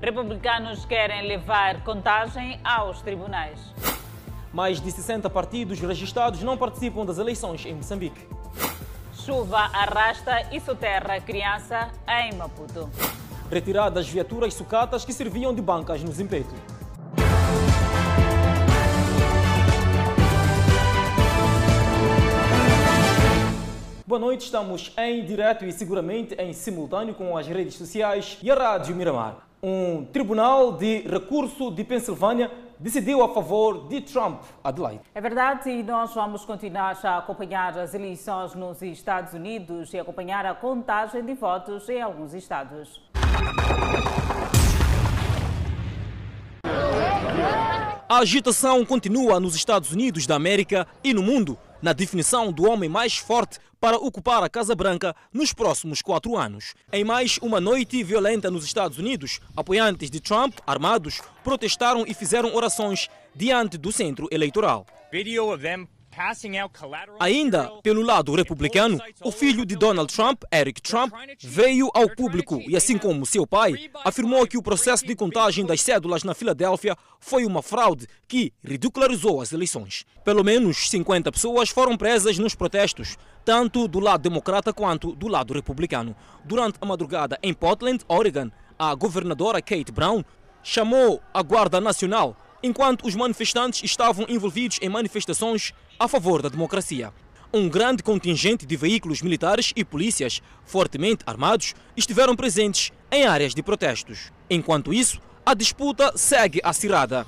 Republicanos querem levar contagem aos tribunais. Mais de 60 partidos registrados não participam das eleições em Moçambique. Chuva arrasta e soterra criança em Maputo. Retiradas viaturas sucatas que serviam de bancas no Zimpeto. Boa noite, estamos em direto e seguramente em simultâneo com as redes sociais e a Rádio Miramar. Um tribunal de recurso de Pensilvânia decidiu a favor de Trump, Adelaide. É verdade, e nós vamos continuar a acompanhar as eleições nos Estados Unidos e acompanhar a contagem de votos em alguns estados. A agitação continua nos Estados Unidos da América e no mundo na definição do homem mais forte para ocupar a Casa Branca nos próximos quatro anos. Em mais uma noite violenta nos Estados Unidos, apoiantes de Trump, armados, protestaram e fizeram orações diante do centro eleitoral. Video of them Ainda pelo lado republicano, o filho de Donald Trump, Eric Trump, veio ao público e, assim como seu pai, afirmou que o processo de contagem das cédulas na Filadélfia foi uma fraude que ridicularizou as eleições. Pelo menos 50 pessoas foram presas nos protestos, tanto do lado democrata quanto do lado republicano. Durante a madrugada em Portland, Oregon, a governadora Kate Brown chamou a Guarda Nacional enquanto os manifestantes estavam envolvidos em manifestações a favor da democracia. Um grande contingente de veículos militares e polícias fortemente armados estiveram presentes em áreas de protestos. Enquanto isso, a disputa segue acirrada.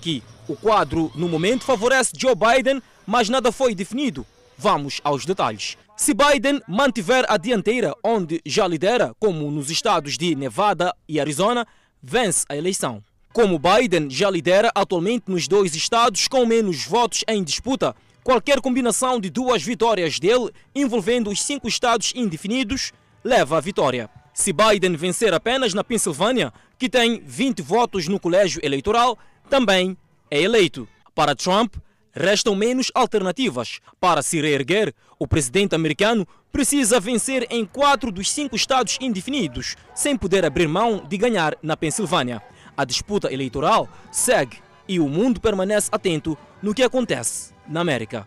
Que o quadro no momento favorece Joe Biden, mas nada foi definido. Vamos aos detalhes. Se Biden mantiver a dianteira onde já lidera, como nos estados de Nevada e Arizona, vence a eleição. Como Biden já lidera atualmente nos dois estados com menos votos em disputa, qualquer combinação de duas vitórias dele, envolvendo os cinco estados indefinidos, leva à vitória. Se Biden vencer apenas na Pensilvânia, que tem 20 votos no colégio eleitoral, também é eleito. Para Trump, restam menos alternativas. Para se reerguer, o presidente americano precisa vencer em quatro dos cinco estados indefinidos, sem poder abrir mão de ganhar na Pensilvânia. A disputa eleitoral segue e o mundo permanece atento no que acontece na América.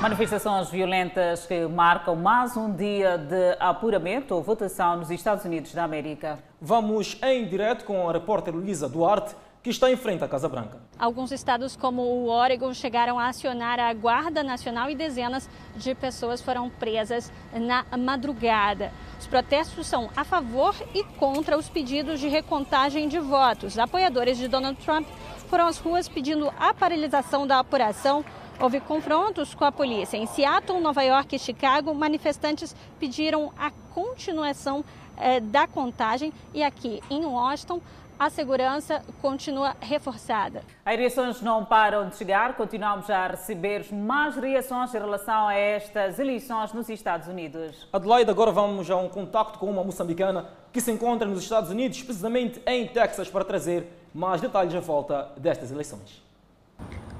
Manifestações violentas que marcam mais um dia de apuramento ou votação nos Estados Unidos da América. Vamos em direto com a repórter Luísa Duarte que está em frente à Casa Branca. Alguns estados, como o Oregon, chegaram a acionar a Guarda Nacional e dezenas de pessoas foram presas na madrugada. Os protestos são a favor e contra os pedidos de recontagem de votos. Apoiadores de Donald Trump foram às ruas pedindo a paralisação da apuração. Houve confrontos com a polícia. Em Seattle, Nova York e Chicago, manifestantes pediram a continuação eh, da contagem. E aqui em Washington, a segurança continua reforçada. As reações não param de chegar, continuamos a receber mais reações em relação a estas eleições nos Estados Unidos. Adelaide, agora vamos a um contacto com uma moçambicana que se encontra nos Estados Unidos, precisamente em Texas, para trazer mais detalhes à volta destas eleições.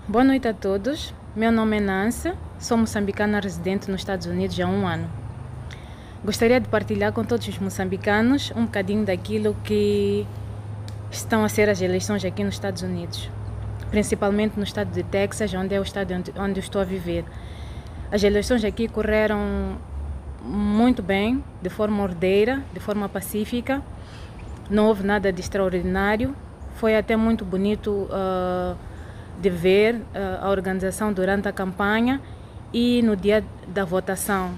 Boa noite a todos. Meu nome é Nancy, sou moçambicana residente nos Estados Unidos há um ano. Gostaria de partilhar com todos os moçambicanos um bocadinho daquilo que estão a ser as eleições aqui nos Estados Unidos, principalmente no estado de Texas, onde é o estado onde, onde estou a viver. As eleições aqui correram muito bem, de forma ordeira, de forma pacífica. Não houve nada de extraordinário. Foi até muito bonito uh, de ver uh, a organização durante a campanha e no dia da votação.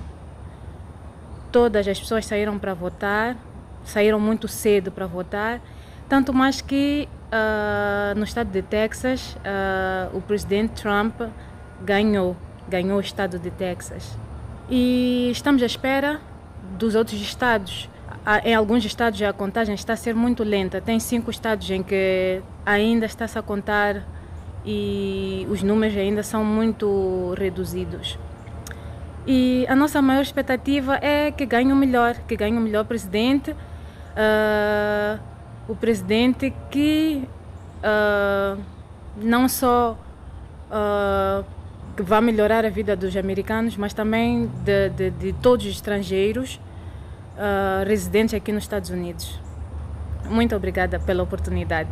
Todas as pessoas saíram para votar, saíram muito cedo para votar tanto mais que uh, no estado de Texas, o presidente Trump ganhou, ganhou o estado de Texas. E estamos à espera dos outros estados. Em alguns estados a contagem está a ser muito lenta. Tem cinco estados em que ainda está-se a contar e os números ainda são muito reduzidos. E a nossa maior expectativa é que ganhe o melhor, que ganhe o melhor presidente. Uh, o presidente que uh, não só uh, que vai melhorar a vida dos americanos, mas também de, de, de todos os estrangeiros, uh, residentes aqui nos Estados Unidos. Muito obrigada pela oportunidade.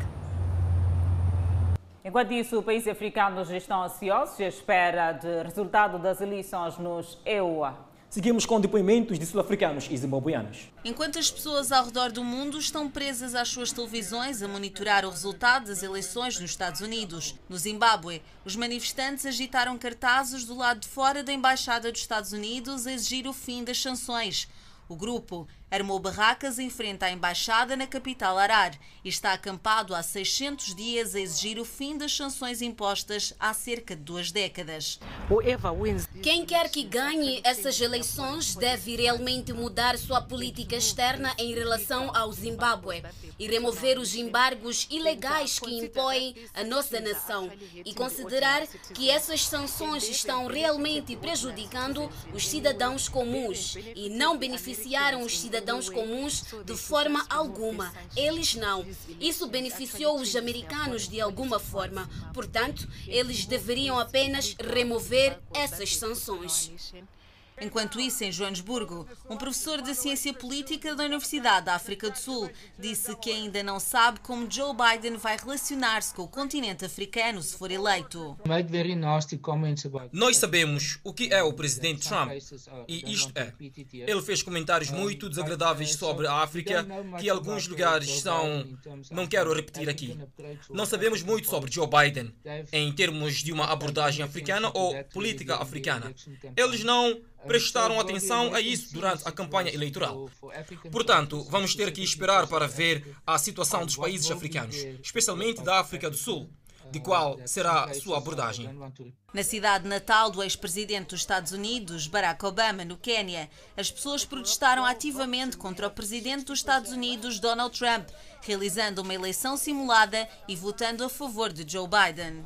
Enquanto isso, países africanos estão ansiosos à espera de resultado das eleições nos EUA. Seguimos com depoimentos de sul-africanos e zimbabueanos. Enquanto as pessoas ao redor do mundo estão presas às suas televisões a monitorar o resultado das eleições nos Estados Unidos, no Zimbábue, os manifestantes agitaram cartazes do lado de fora da Embaixada dos Estados Unidos a exigir o fim das sanções. O grupo armou barracas em frente à embaixada na capital Arar e está acampado há 600 dias a exigir o fim das sanções impostas há cerca de duas décadas. Quem quer que ganhe essas eleições deve realmente mudar sua política externa em relação ao Zimbábue e remover os embargos ilegais que impõem a nossa nação e considerar que essas sanções estão realmente prejudicando os cidadãos comuns e não beneficiaram os cidadãos cidadãos comuns de forma alguma. Eles não. Isso beneficiou os americanos de alguma forma. Portanto, eles deveriam apenas remover essas sanções. Enquanto isso, em Joanesburgo, um professor de ciência política da Universidade da África do Sul disse que ainda não sabe como Joe Biden vai relacionar-se com o continente africano se for eleito. Nós sabemos o que é o presidente Trump e isto é. Ele fez comentários muito desagradáveis sobre a África que alguns lugares são. Não quero repetir aqui. Não sabemos muito sobre Joe Biden em termos de uma abordagem africana ou política africana. Eles não prestaram atenção a isso durante a campanha eleitoral. Portanto, vamos ter que esperar para ver a situação dos países africanos, especialmente da África do Sul de qual será a sua abordagem. Na cidade natal do ex-presidente dos Estados Unidos, Barack Obama, no Quênia, as pessoas protestaram ativamente contra o presidente dos Estados Unidos, Donald Trump, realizando uma eleição simulada e votando a favor de Joe Biden.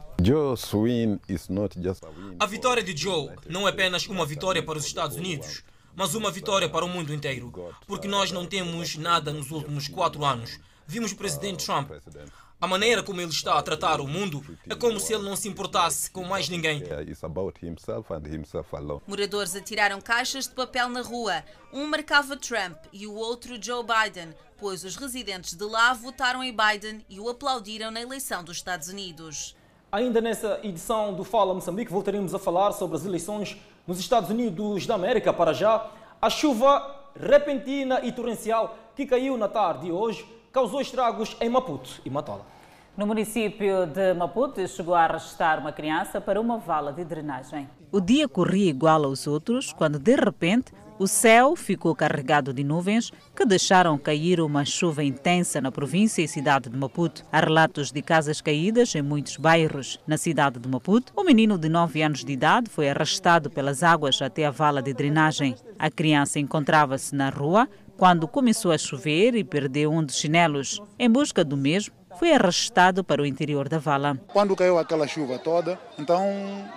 A vitória de Joe não é apenas uma vitória para os Estados Unidos, mas uma vitória para o mundo inteiro, porque nós não temos nada nos últimos quatro anos. Vimos o presidente Trump a maneira como ele está a tratar o mundo é como se ele não se importasse com mais ninguém. Moradores atiraram caixas de papel na rua. Um marcava Trump e o outro Joe Biden, pois os residentes de lá votaram em Biden e o aplaudiram na eleição dos Estados Unidos. Ainda nessa edição do Fala Moçambique, voltaremos a falar sobre as eleições nos Estados Unidos da América. Para já, a chuva repentina e torrencial que caiu na tarde de hoje causou estragos em Maputo e Matola. No município de Maputo, chegou a arrastar uma criança para uma vala de drenagem. O dia corria igual aos outros, quando de repente o céu ficou carregado de nuvens que deixaram cair uma chuva intensa na província e cidade de Maputo. Há relatos de casas caídas em muitos bairros. Na cidade de Maputo, um menino de 9 anos de idade foi arrastado pelas águas até a vala de drenagem. A criança encontrava-se na rua quando começou a chover e perdeu um dos chinelos. Em busca do mesmo, foi arrastado para o interior da vala. Quando caiu aquela chuva toda, então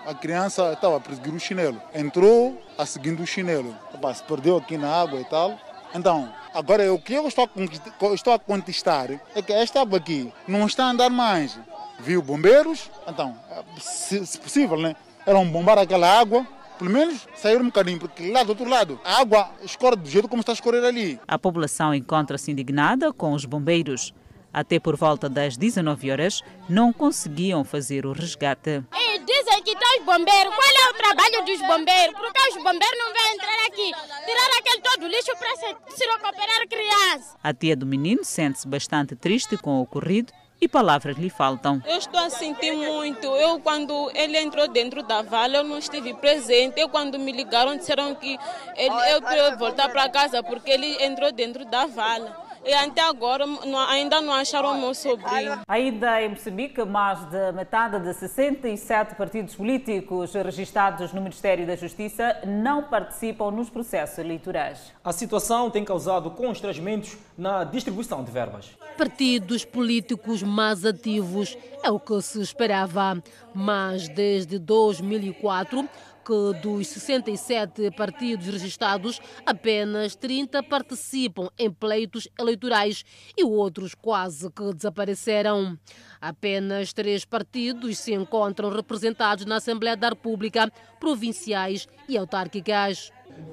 a criança estava a perseguir o chinelo. Entrou a seguindo o chinelo. se perdeu aqui na água e tal. Então, agora o que eu estou a, estou a contestar é que esta água aqui não está a andar mais. Viu bombeiros? Então, se, se possível, né? Eram bombar aquela água pelo menos sair um bocadinho, porque lá do outro lado a água escorre do jeito como está a escorrer ali. A população encontra-se indignada com os bombeiros até por volta das 19 horas, não conseguiam fazer o resgate. E dizem que estão os bombeiros. Qual é o trabalho dos bombeiros? Porque os bombeiros não vão entrar aqui, tirar aquele todo lixo para se, se recuperar criança. A tia do menino sente-se bastante triste com o ocorrido e palavras lhe faltam. Eu estou a sentir muito. Eu, quando ele entrou dentro da vala, eu não estive presente. Eu, quando me ligaram, disseram que ele, eu queria voltar para casa porque ele entrou dentro da vala e até agora ainda não acharam o meu sobrinho. Ainda em Moçambique, mais de metade de 67 partidos políticos registrados no Ministério da Justiça não participam nos processos eleitorais. A situação tem causado constrangimentos na distribuição de verbas. Partidos políticos mais ativos é o que se esperava, mas desde 2004 que dos 67 partidos registrados, apenas 30 participam em pleitos eleitorais e outros quase que desapareceram. Apenas três partidos se encontram representados na Assembleia da República, provinciais e autárquicas.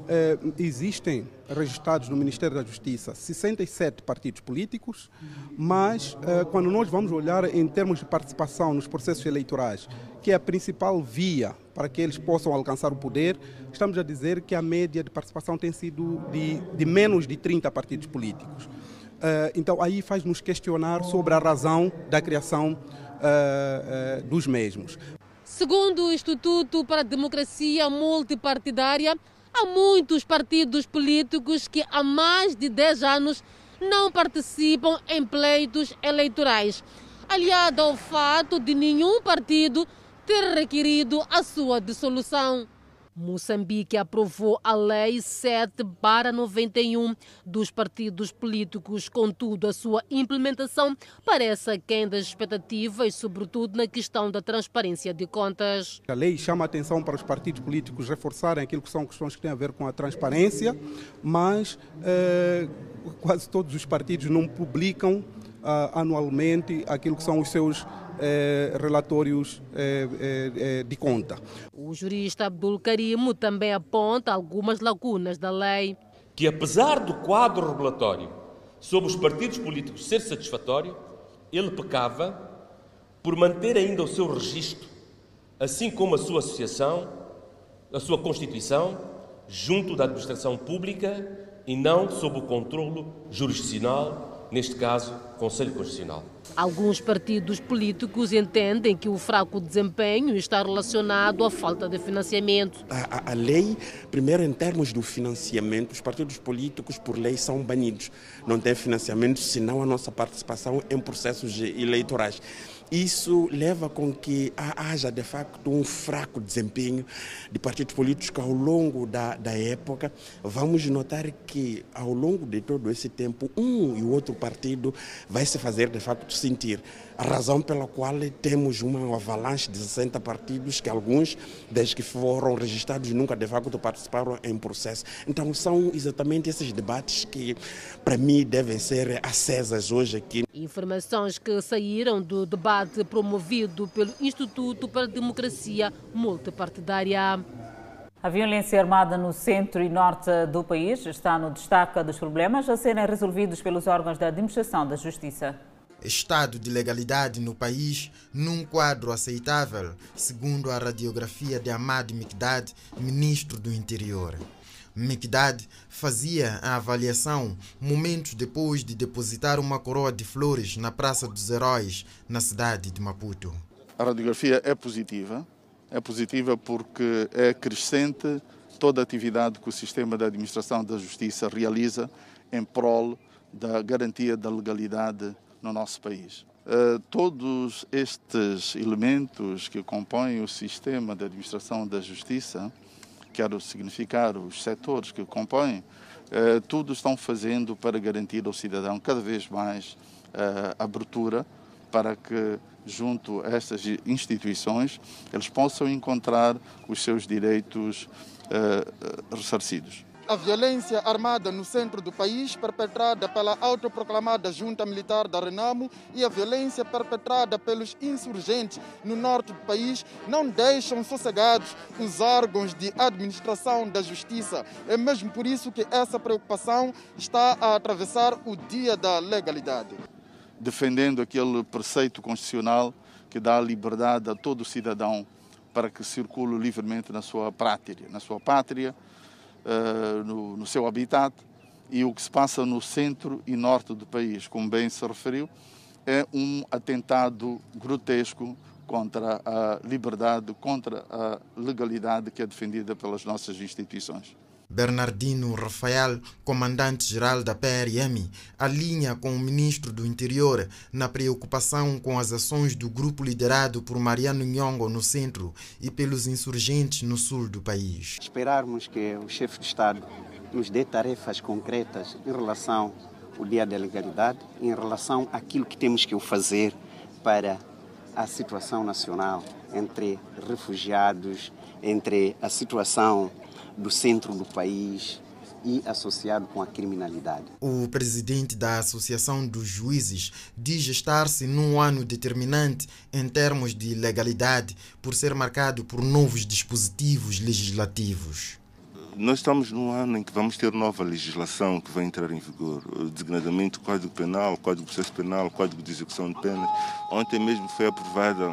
Eh, existem registrados no Ministério da Justiça 67 partidos políticos, mas eh, quando nós vamos olhar em termos de participação nos processos eleitorais, que é a principal via para que eles possam alcançar o poder, estamos a dizer que a média de participação tem sido de, de menos de 30 partidos políticos. Eh, então aí faz-nos questionar sobre a razão da criação dos mesmos. Segundo o Instituto para a Democracia Multipartidária, há muitos partidos políticos que há mais de 10 anos não participam em pleitos eleitorais, aliado ao fato de nenhum partido ter requerido a sua dissolução. Moçambique aprovou a Lei 7 para 91 dos partidos políticos, contudo, a sua implementação parece aquém das expectativas, sobretudo na questão da transparência de contas. A lei chama a atenção para os partidos políticos reforçarem aquilo que são questões que têm a ver com a transparência, mas eh, quase todos os partidos não publicam ah, anualmente aquilo que são os seus eh, relatórios eh, eh, de conta. O jurista Abdul Karimo também aponta algumas lacunas da lei. Que apesar do quadro regulatório sobre os partidos políticos ser satisfatório, ele pecava por manter ainda o seu registro, assim como a sua associação, a sua constituição, junto da administração pública e não sob o controlo jurisdicional, neste caso, Conselho Constitucional. Alguns partidos políticos entendem que o fraco desempenho está relacionado à falta de financiamento. A, a, a, lei, primeiro em termos do financiamento, os partidos políticos por lei são banidos. Não tem financiamento senão a nossa participação em processos eleitorais. Isso leva com que haja, de facto, um fraco desempenho de partidos políticos ao longo da, da época, vamos notar que, ao longo de todo esse tempo, um e o outro partido vai se fazer, de facto, sentir. A razão pela qual temos uma avalanche de 60 partidos, que alguns, desde que foram registrados, nunca de facto participaram em processo. Então, são exatamente esses debates que, para mim, devem ser acesas hoje aqui. Informações que saíram do debate promovido pelo Instituto para a Democracia Multipartidária. A violência armada no centro e norte do país está no destaque dos problemas a serem resolvidos pelos órgãos da administração da justiça estado de legalidade no país num quadro aceitável, segundo a radiografia de Ahmad Mikdad, ministro do Interior. Mikdad fazia a avaliação momentos depois de depositar uma coroa de flores na Praça dos Heróis, na cidade de Maputo. A radiografia é positiva, é positiva porque é crescente toda a atividade que o sistema da administração da justiça realiza em prol da garantia da legalidade no nosso país. Uh, todos estes elementos que compõem o sistema de administração da justiça, quero significar os setores que compõem, uh, tudo estão fazendo para garantir ao cidadão cada vez mais uh, abertura para que, junto a estas instituições, eles possam encontrar os seus direitos ressarcidos a violência armada no centro do país, perpetrada pela autoproclamada junta militar da Renamo, e a violência perpetrada pelos insurgentes no norte do país, não deixam sossegados os órgãos de administração da justiça. É mesmo por isso que essa preocupação está a atravessar o dia da legalidade. Defendendo aquele preceito constitucional que dá liberdade a todo cidadão para que circule livremente na sua pátria, na sua pátria uh, no, no seu habitat e o que se passa no centro e norte do país, como bem se referiu, é um atentado grotesco contra a liberdade, contra a legalidade que é defendida pelas nossas instituições. Bernardino Rafael, comandante-geral da PRM, alinha com o ministro do Interior na preocupação com as ações do grupo liderado por Mariano Nhongo no centro e pelos insurgentes no sul do país. Esperarmos que o chefe de Estado nos dê tarefas concretas em relação ao dia da legalidade, em relação àquilo que temos que fazer para a situação nacional entre refugiados, entre a situação do centro do país e associado com a criminalidade. O presidente da Associação dos Juízes diz estar-se num ano determinante em termos de legalidade, por ser marcado por novos dispositivos legislativos. nós estamos num ano em que vamos ter nova legislação que vai entrar em vigor, designadamente o Código Penal, o Código de Processo Penal, o Código de Execução de Penas. Ontem mesmo foi aprovada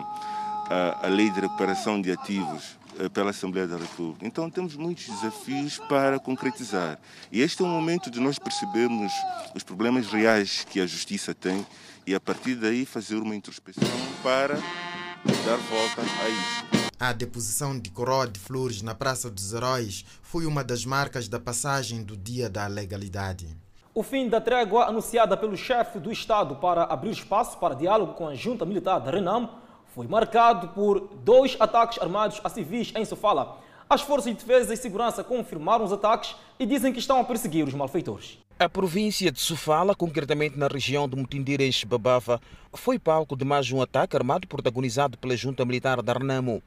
a, a Lei de Recuperação de Ativos eh, pela Assembleia da República. Então temos muitos desafios para concretizar. E este é o momento de nós percebermos os problemas reais que a justiça tem e a partir daí fazer uma introspeção para dar volta a isso. A deposição de coroa de flores na Praça dos Heróis foi uma das marcas da passagem do Dia da Legalidade. O fim da trégua anunciada pelo chefe do Estado para abrir espaço para diálogo com a junta militar da Renamo foi marcado por dois ataques armados a civis em Sofala. As forças de defesa e segurança confirmaram os ataques e dizem que estão a perseguir os malfeitores. A província de Sofala, concretamente na região de Mutindira, em Xbabava, foi palco de mais um ataque armado protagonizado pela junta militar da Renamo.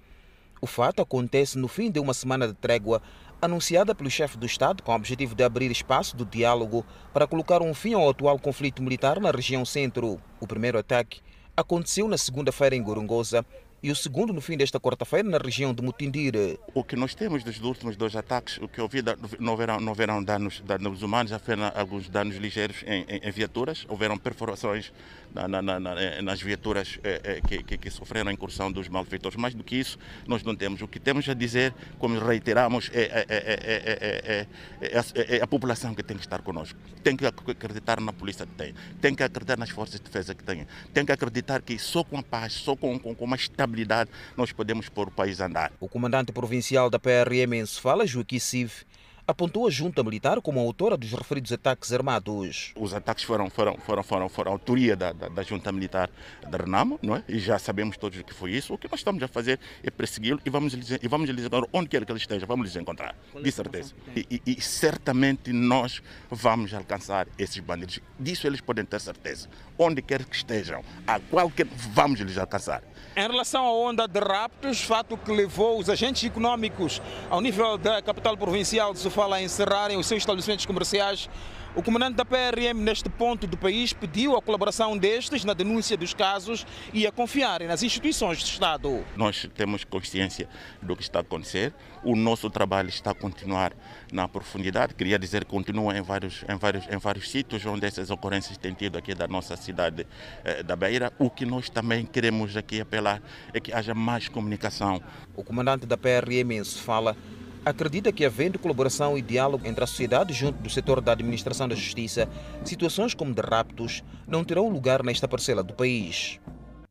O fato acontece no fim de uma semana de trégua anunciada pelo chefe do Estado com o objetivo de abrir espaço do diálogo para colocar um fim ao atual conflito militar na região centro. O primeiro ataque aconteceu na segunda-feira em Gorongosa e o segundo no fim desta quarta-feira na região de Mutindira. O que nós temos dos últimos dois ataques, o que eu vi, não houveram, não houveram danos, danos humanos, apenas alguns danos ligeiros em, em, em viaturas, houveram perfurações na, na, na, eh, nas viaturas eh, eh, que, que, que, sofreram a incursão dos malfeitores. Mais do que isso, nós não temos. O que temos a dizer, como reiteramos, é, é, é, é, a população que tem que estar conosco. Tem que acreditar na polícia que tem, tem que acreditar nas forças de defesa que tem, tem que acreditar que só com a paz, só com, com, com uma estabilidade, nós podemos pôr o país a andar. O comandante provincial da PRM em Sofala, Joaquim Siv, apontou a junta militar como autora dos referidos ataques armados. Os ataques foram, foram, foram, foram, foram autoria da, da, da junta militar da Renamo, não é? e já sabemos todos o que foi isso. O que nós estamos a fazer é persegui-lo e vamos, e vamos lhes encontrar onde quer que ele esteja, vamos lhes encontrar, de certeza. E, e, e, certamente nós vamos alcançar esses bandidos. Disso eles podem ter certeza. Onde quer que estejam, a qualquer, vamos lhes alcançar. Em relação à onda de raptos, fato que levou os agentes econômicos ao nível da capital provincial de Sofala a encerrarem os seus estabelecimentos comerciais, o comandante da PRM neste ponto do país pediu a colaboração destes na denúncia dos casos e a confiarem nas instituições do Estado. Nós temos consciência do que está a acontecer, o nosso trabalho está a continuar na profundidade, queria dizer que continua em vários, em vários, em vários sítios onde essas ocorrências têm tido aqui da nossa cidade eh, da Beira. O que nós também queremos aqui apelar é que haja mais comunicação. O comandante da PRM se fala acredita que, havendo colaboração e diálogo entre a sociedade junto do setor da administração da justiça, situações como de raptos não terão lugar nesta parcela do país.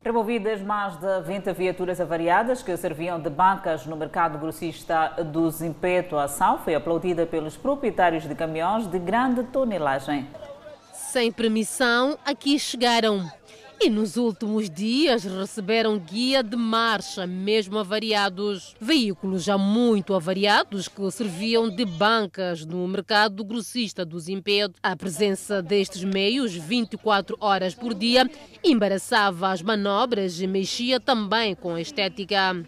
Removidas mais de 20 viaturas avariadas que serviam de bancas no mercado grossista do Zimpeto, a ação foi aplaudida pelos proprietários de caminhões de grande tonelagem. Sem permissão, aqui chegaram e nos últimos dias receberam guia de marcha, mesmo avariados. Veículos já muito avariados que serviam de bancas no mercado grossista do Zimpedo. A presença destes meios, 24 horas por dia, embaraçava as manobras e mexia também com a estética.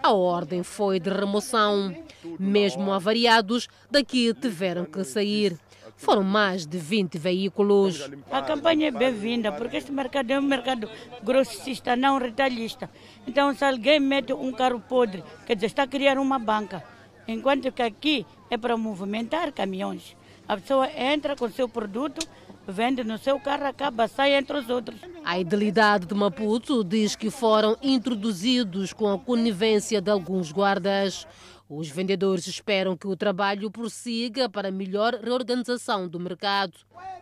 A ordem foi de remoção. Mesmo avariados, daqui tiveram que sair. Foram mais de 20 veículos. A campanha é bem-vinda, porque este mercado é um mercado grossista, não retalhista. Então, se alguém mete um carro podre, quer dizer, está a criar uma banca. Enquanto que aqui é para movimentar caminhões. A pessoa entra com o seu produto, vende no seu carro, acaba, sai entre os outros. A idilidade de Maputo diz que foram introduzidos com a conivência de alguns guardas. Os vendedores esperam que o trabalho prossiga para melhor reorganização do mercado.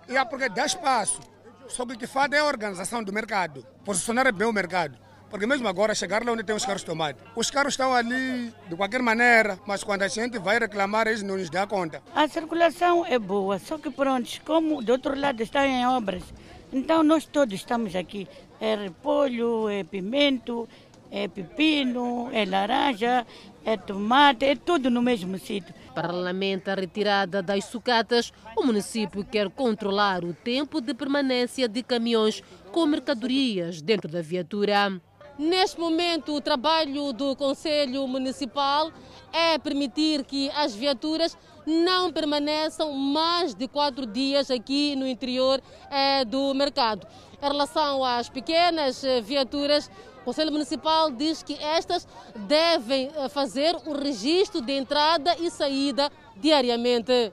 E é porque dá espaço. Só que o que faz é a organização do mercado, posicionar bem o mercado. Porque mesmo agora, chegar lá onde tem os carros tomados, os carros estão ali de qualquer maneira, mas quando a gente vai reclamar, eles não nos dão conta. A circulação é boa, só que pronto, como do outro lado está em obras, então nós todos estamos aqui. É repolho, é pimento, é pepino, é laranja, é tomate, é tudo no mesmo sítio. Paralelamente à retirada das sucatas, o município quer controlar o tempo de permanência de caminhões com mercadorias dentro da viatura. Neste momento, o trabalho do Conselho Municipal é permitir que as viaturas não permaneçam mais de quatro dias aqui no interior é, do mercado. Em relação às pequenas eh, viaturas, o Conselho Municipal diz que estas devem eh, fazer o registro de entrada e saída diariamente.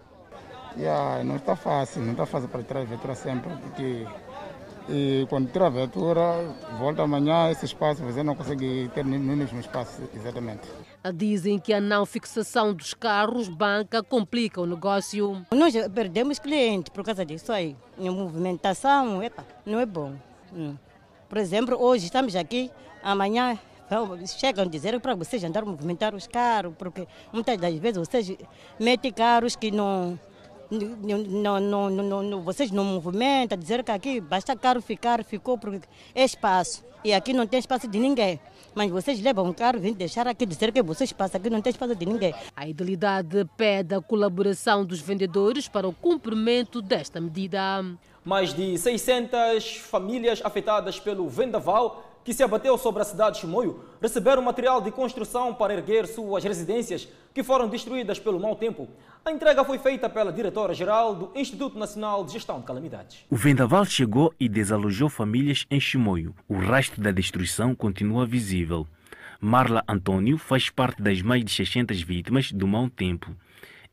Yeah, não está fácil, não está fácil para tirar a viatura sempre, porque e quando tira a viatura, volta amanhã, esse espaço você não consegue ter no mesmo espaço exatamente. Dizem que a não fixação dos carros banca complica o negócio. Nós perdemos clientes por causa disso aí. A movimentação epa, não é bom. Por exemplo, hoje estamos aqui, amanhã chegam a dizer para vocês andar a movimentar os carros, porque muitas das vezes vocês metem carros que não não, não, não, não, vocês não movimentam, dizer que aqui basta carro ficar, ficou porque é espaço. E aqui não tem espaço de ninguém. Mas vocês levam um carro, vêm deixar aqui dizer que vocês passam aqui, não tem espaço de ninguém. A idilidade pede a colaboração dos vendedores para o cumprimento desta medida. Mais de 600 famílias afetadas pelo vendaval que se abateu sobre a cidade de Chimoio receberam material de construção para erguer suas residências que foram destruídas pelo mau tempo. A entrega foi feita pela diretora-geral do Instituto Nacional de Gestão de Calamidades. O vendaval chegou e desalojou famílias em Chimoio. O rastro da destruição continua visível. Marla Antônio faz parte das mais de 600 vítimas do mau tempo.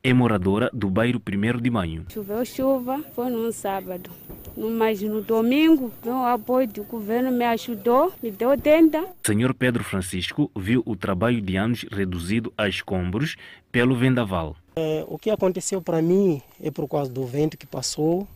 É moradora do bairro 1 de Maio. Choveu chuva, foi num sábado. Mas no domingo, o apoio do governo me ajudou, me deu tenda. Senhor Pedro Francisco viu o trabalho de anos reduzido a escombros pelo vendaval. É, o que aconteceu para mim é por causa do vento que passou,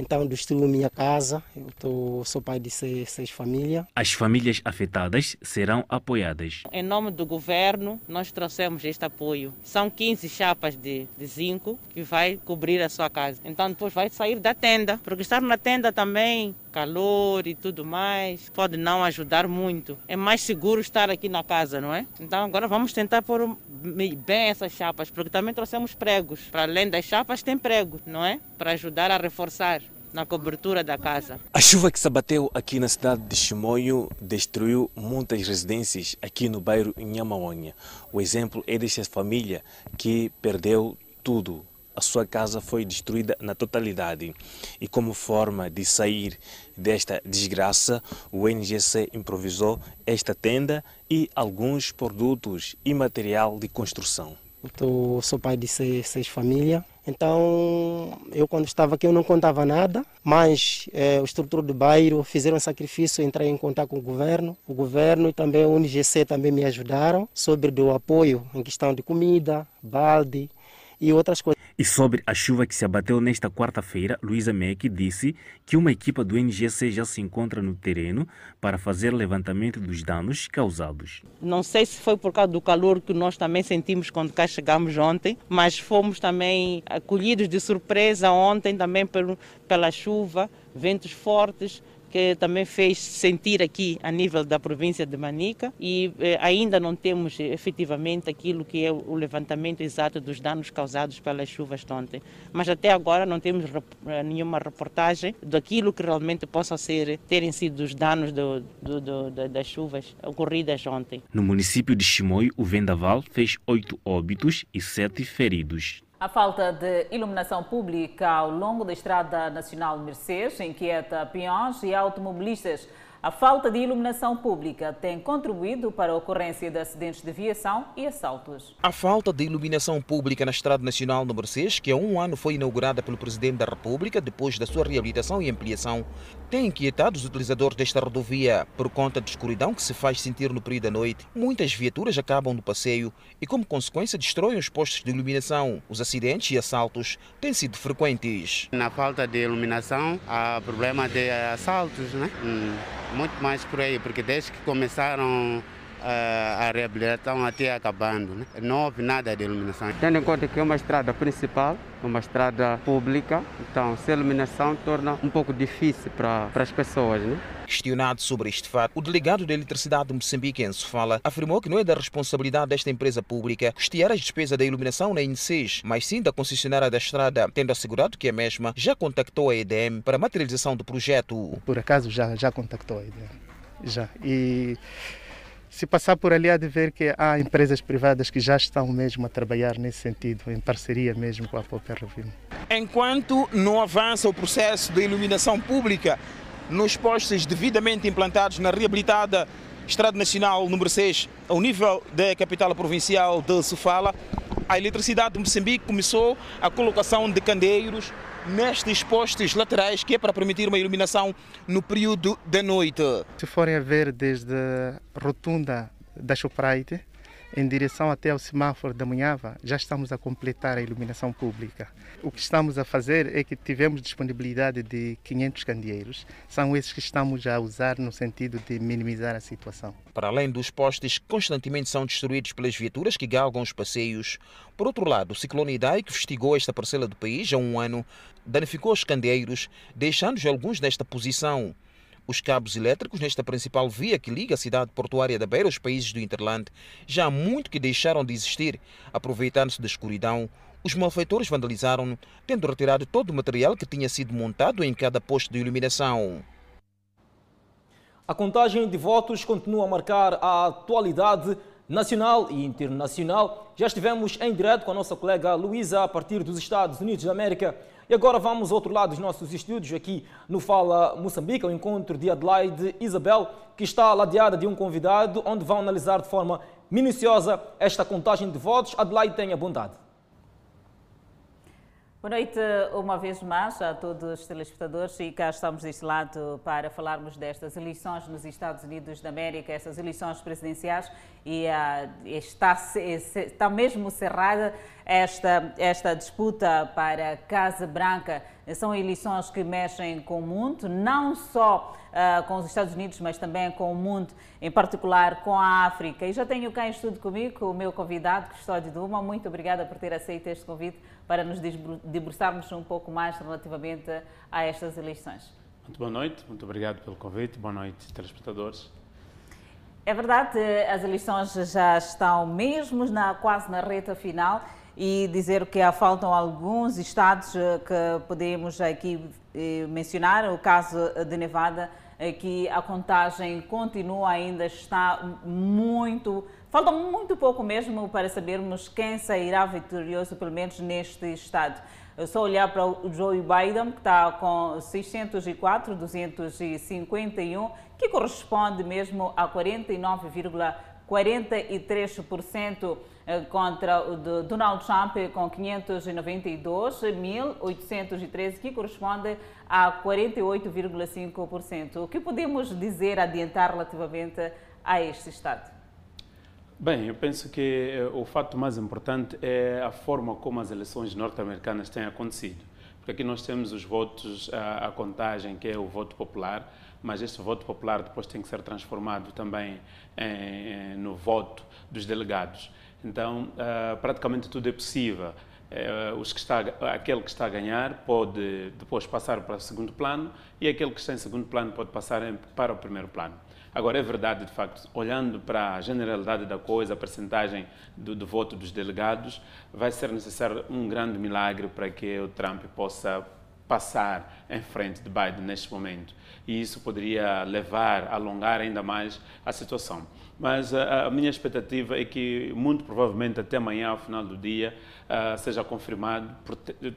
então destruiu minha casa. Eu tô, sou pai de seis, seis famílias. As famílias afetadas serão apoiadas. Em nome do governo, nós trouxemos este apoio. São 15 chapas de, de zinco que vai cobrir a sua casa. Então depois vai sair da tenda, porque estar na tenda também calor e tudo mais, pode não ajudar muito. É mais seguro estar aqui na casa, não é? Então agora vamos tentar pôr bem essas chapas, porque também trouxemos pregos. Para além das chapas tem prego, não é? Para ajudar a reforçar na cobertura da casa. A chuva que se abateu aqui na cidade de Chimoio destruiu muitas residências aqui no bairro Nhamaonha. O exemplo é desta família que perdeu tudo, a sua casa foi destruída na totalidade. E como forma de sair desta desgraça, o NGC improvisou esta tenda e alguns produtos e material de construção. Eu sou pai de seis, seis famílias, então eu quando estava aqui eu não contava nada, mas é, o estrutura do bairro fizeram um sacrifício, entrei em contato com o governo, o governo e também o NGC também me ajudaram sobre o apoio em questão de comida, balde e outras coisas. E sobre a chuva que se abateu nesta quarta-feira, Luísa Meck disse que uma equipa do NGC já se encontra no terreno para fazer levantamento dos danos causados. Não sei se foi por causa do calor que nós também sentimos quando cá chegamos ontem, mas fomos também acolhidos de surpresa ontem também pela chuva, ventos fortes que também fez sentir aqui a nível da província de Manica e eh, ainda não temos efetivamente aquilo que é o levantamento exato dos danos causados pelas chuvas de ontem. Mas até agora não temos eh, nenhuma reportagem daquilo que realmente possa ser, terem sido os danos do, do, do, das chuvas ocorridas ontem. No município de Chimoio, o vendaval fez oito óbitos e sete feridos. A falta de iluminação pública ao longo da Estrada Nacional Mercedes inquieta peões e automobilistas. A falta de iluminação pública tem contribuído para a ocorrência de acidentes de viação e assaltos. A falta de iluminação pública na Estrada Nacional número 6, que há um ano foi inaugurada pelo Presidente da República depois da sua reabilitação e ampliação, tem inquietado os utilizadores desta rodovia por conta da escuridão que se faz sentir no período da noite. Muitas viaturas acabam no passeio e, como consequência, destroem os postos de iluminação. Os acidentes e assaltos têm sido frequentes. Na falta de iluminação, há problema de assaltos, né? Hum muito mais por aí, porque desde que começaram a reabilitação até acabando, né? não houve nada de iluminação. Tendo em conta que é uma estrada principal, uma estrada pública, então sem iluminação torna um pouco difícil para, para as pessoas. Né? Questionado sobre este fato, o delegado de eletricidade de Moçambique, Enzo Fala, afirmou que não é da responsabilidade desta empresa pública custear as despesas da iluminação na INSES, mas sim da concessionária da estrada, tendo assegurado que a mesma já contactou a EDM para a materialização do projeto. Por acaso já, já contactou a EDM. Já. E se passar por ali, há de ver que há empresas privadas que já estão mesmo a trabalhar nesse sentido, em parceria mesmo com a própria Rovim. Enquanto não avança o processo de iluminação pública nos postos devidamente implantados na reabilitada Estrada Nacional número 6, ao nível da capital provincial de Sofala, a eletricidade de Moçambique começou a colocação de candeeiros nestes postes laterais, que é para permitir uma iluminação no período da noite. Se forem a ver desde a rotunda da Shoprite, em direção até ao semáforo da Munhava, já estamos a completar a iluminação pública. O que estamos a fazer é que tivemos disponibilidade de 500 candeeiros. São esses que estamos a usar no sentido de minimizar a situação. Para além dos postes que constantemente são destruídos pelas viaturas que galgam os passeios, por outro lado, o ciclone Idai, que festigou esta parcela do país há um ano, danificou os candeeiros, deixando alguns nesta posição. Os cabos elétricos nesta principal via que liga a cidade portuária da Beira aos países do Interland já há muito que deixaram de existir. Aproveitando-se da escuridão, os malfeitores vandalizaram, tendo retirado todo o material que tinha sido montado em cada posto de iluminação. A contagem de votos continua a marcar a atualidade nacional e internacional. Já estivemos em direto com a nossa colega Luísa a partir dos Estados Unidos da América. E agora vamos ao outro lado dos nossos estúdios, aqui no Fala Moçambique, ao encontro de Adelaide Isabel, que está ladeada de um convidado, onde vão analisar de forma minuciosa esta contagem de votos. Adelaide, tenha bondade. Boa noite uma vez mais a todos os telespectadores e cá estamos deste lado para falarmos destas eleições nos Estados Unidos da América, essas eleições presidenciais e uh, está, está mesmo cerrada esta, esta disputa para Casa Branca. São eleições que mexem com o mundo, não só uh, com os Estados Unidos, mas também com o mundo, em particular com a África. E já tenho cá em estudo comigo o meu convidado, Custódio Duma. Muito obrigada por ter aceito este convite para nos debruçarmos um pouco mais relativamente a estas eleições. Muito boa noite, muito obrigado pelo convite. Boa noite, telespectadores. É verdade, as eleições já estão mesmo na, quase na reta final e dizer que faltam alguns estados eh, que podemos aqui eh, mencionar, o caso de Nevada, eh, que a contagem continua ainda está muito Falta muito pouco mesmo para sabermos quem sairá vitorioso, pelo menos neste estado. É só olhar para o Joe Biden, que está com 604, 251, que corresponde mesmo a 49,43% eh, contra o de Donald Trump com 592.813, que corresponde a 48,5%. O que podemos dizer, adiantar relativamente a este estado? Bem, eu penso que eh, o fato mais importante é a forma como as eleições norte-americanas têm acontecido. Porque aqui nós temos os votos, a, a, contagem, que é o voto popular, mas este voto popular depois tem que ser transformado também em, no voto dos delegados. Então, uh, praticamente tudo é possível. Uh, os que está, aquele que está a ganhar pode depois passar para o segundo plano e aquele que está em segundo plano pode passar em, para o primeiro plano. Agora, é verdade, de facto, olhando para a generalidade da coisa, a percentagem do, do voto dos delegados, vai ser necessário um grande milagre para que o Trump possa passar em frente de Biden neste momento. E isso poderia levar, alongar ainda mais a situação. Mas a, a minha expectativa é que, muito provavelmente, até amanhã, ao final do dia, uh, seja confirmado,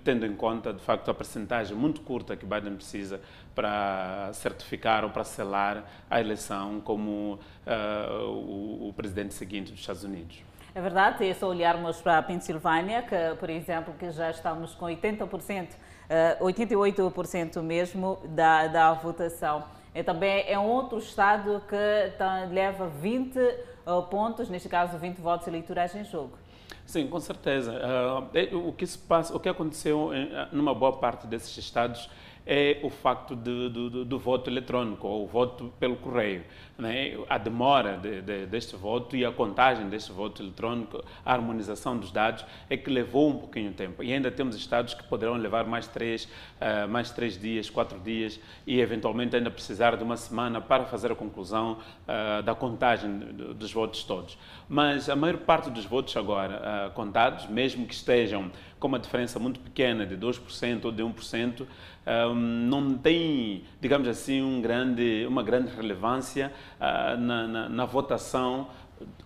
tendo em conta, de facto, a percentagem muito curta que Biden precisa para certificar ou para selar a eleição como uh, o, o presidente seguinte dos Estados Unidos. É verdade, é só olharmos para a Pensilvânia, que, por exemplo, que já estamos com 80%, 88% mesmo da, da votação. É também é outro estado que leva 20 pontos, neste caso 20 votos eleitorais em jogo. Sim, com certeza. Uh, o que se passa, o que aconteceu em, numa boa parte desses estados é o facto de, do, do, voto eletrônico, ou o voto pelo correio. Né? A demora de, de, deste voto e a contagem deste voto eletrônico, a harmonização dos dados, é que levou um pouquinho de tempo. E ainda temos estados que poderão levar mais três, uh, mais três dias, quatro dias, e eventualmente ainda precisar de uma semana para fazer a conclusão uh, da contagem dos votos todos. Mas a maior parte dos votos agora uh, contados, mesmo que estejam com uma diferença muito pequena de 2% ou de 1%, um, não tem, digamos assim, um grande, uma grande relevância uh, na, na, na, votação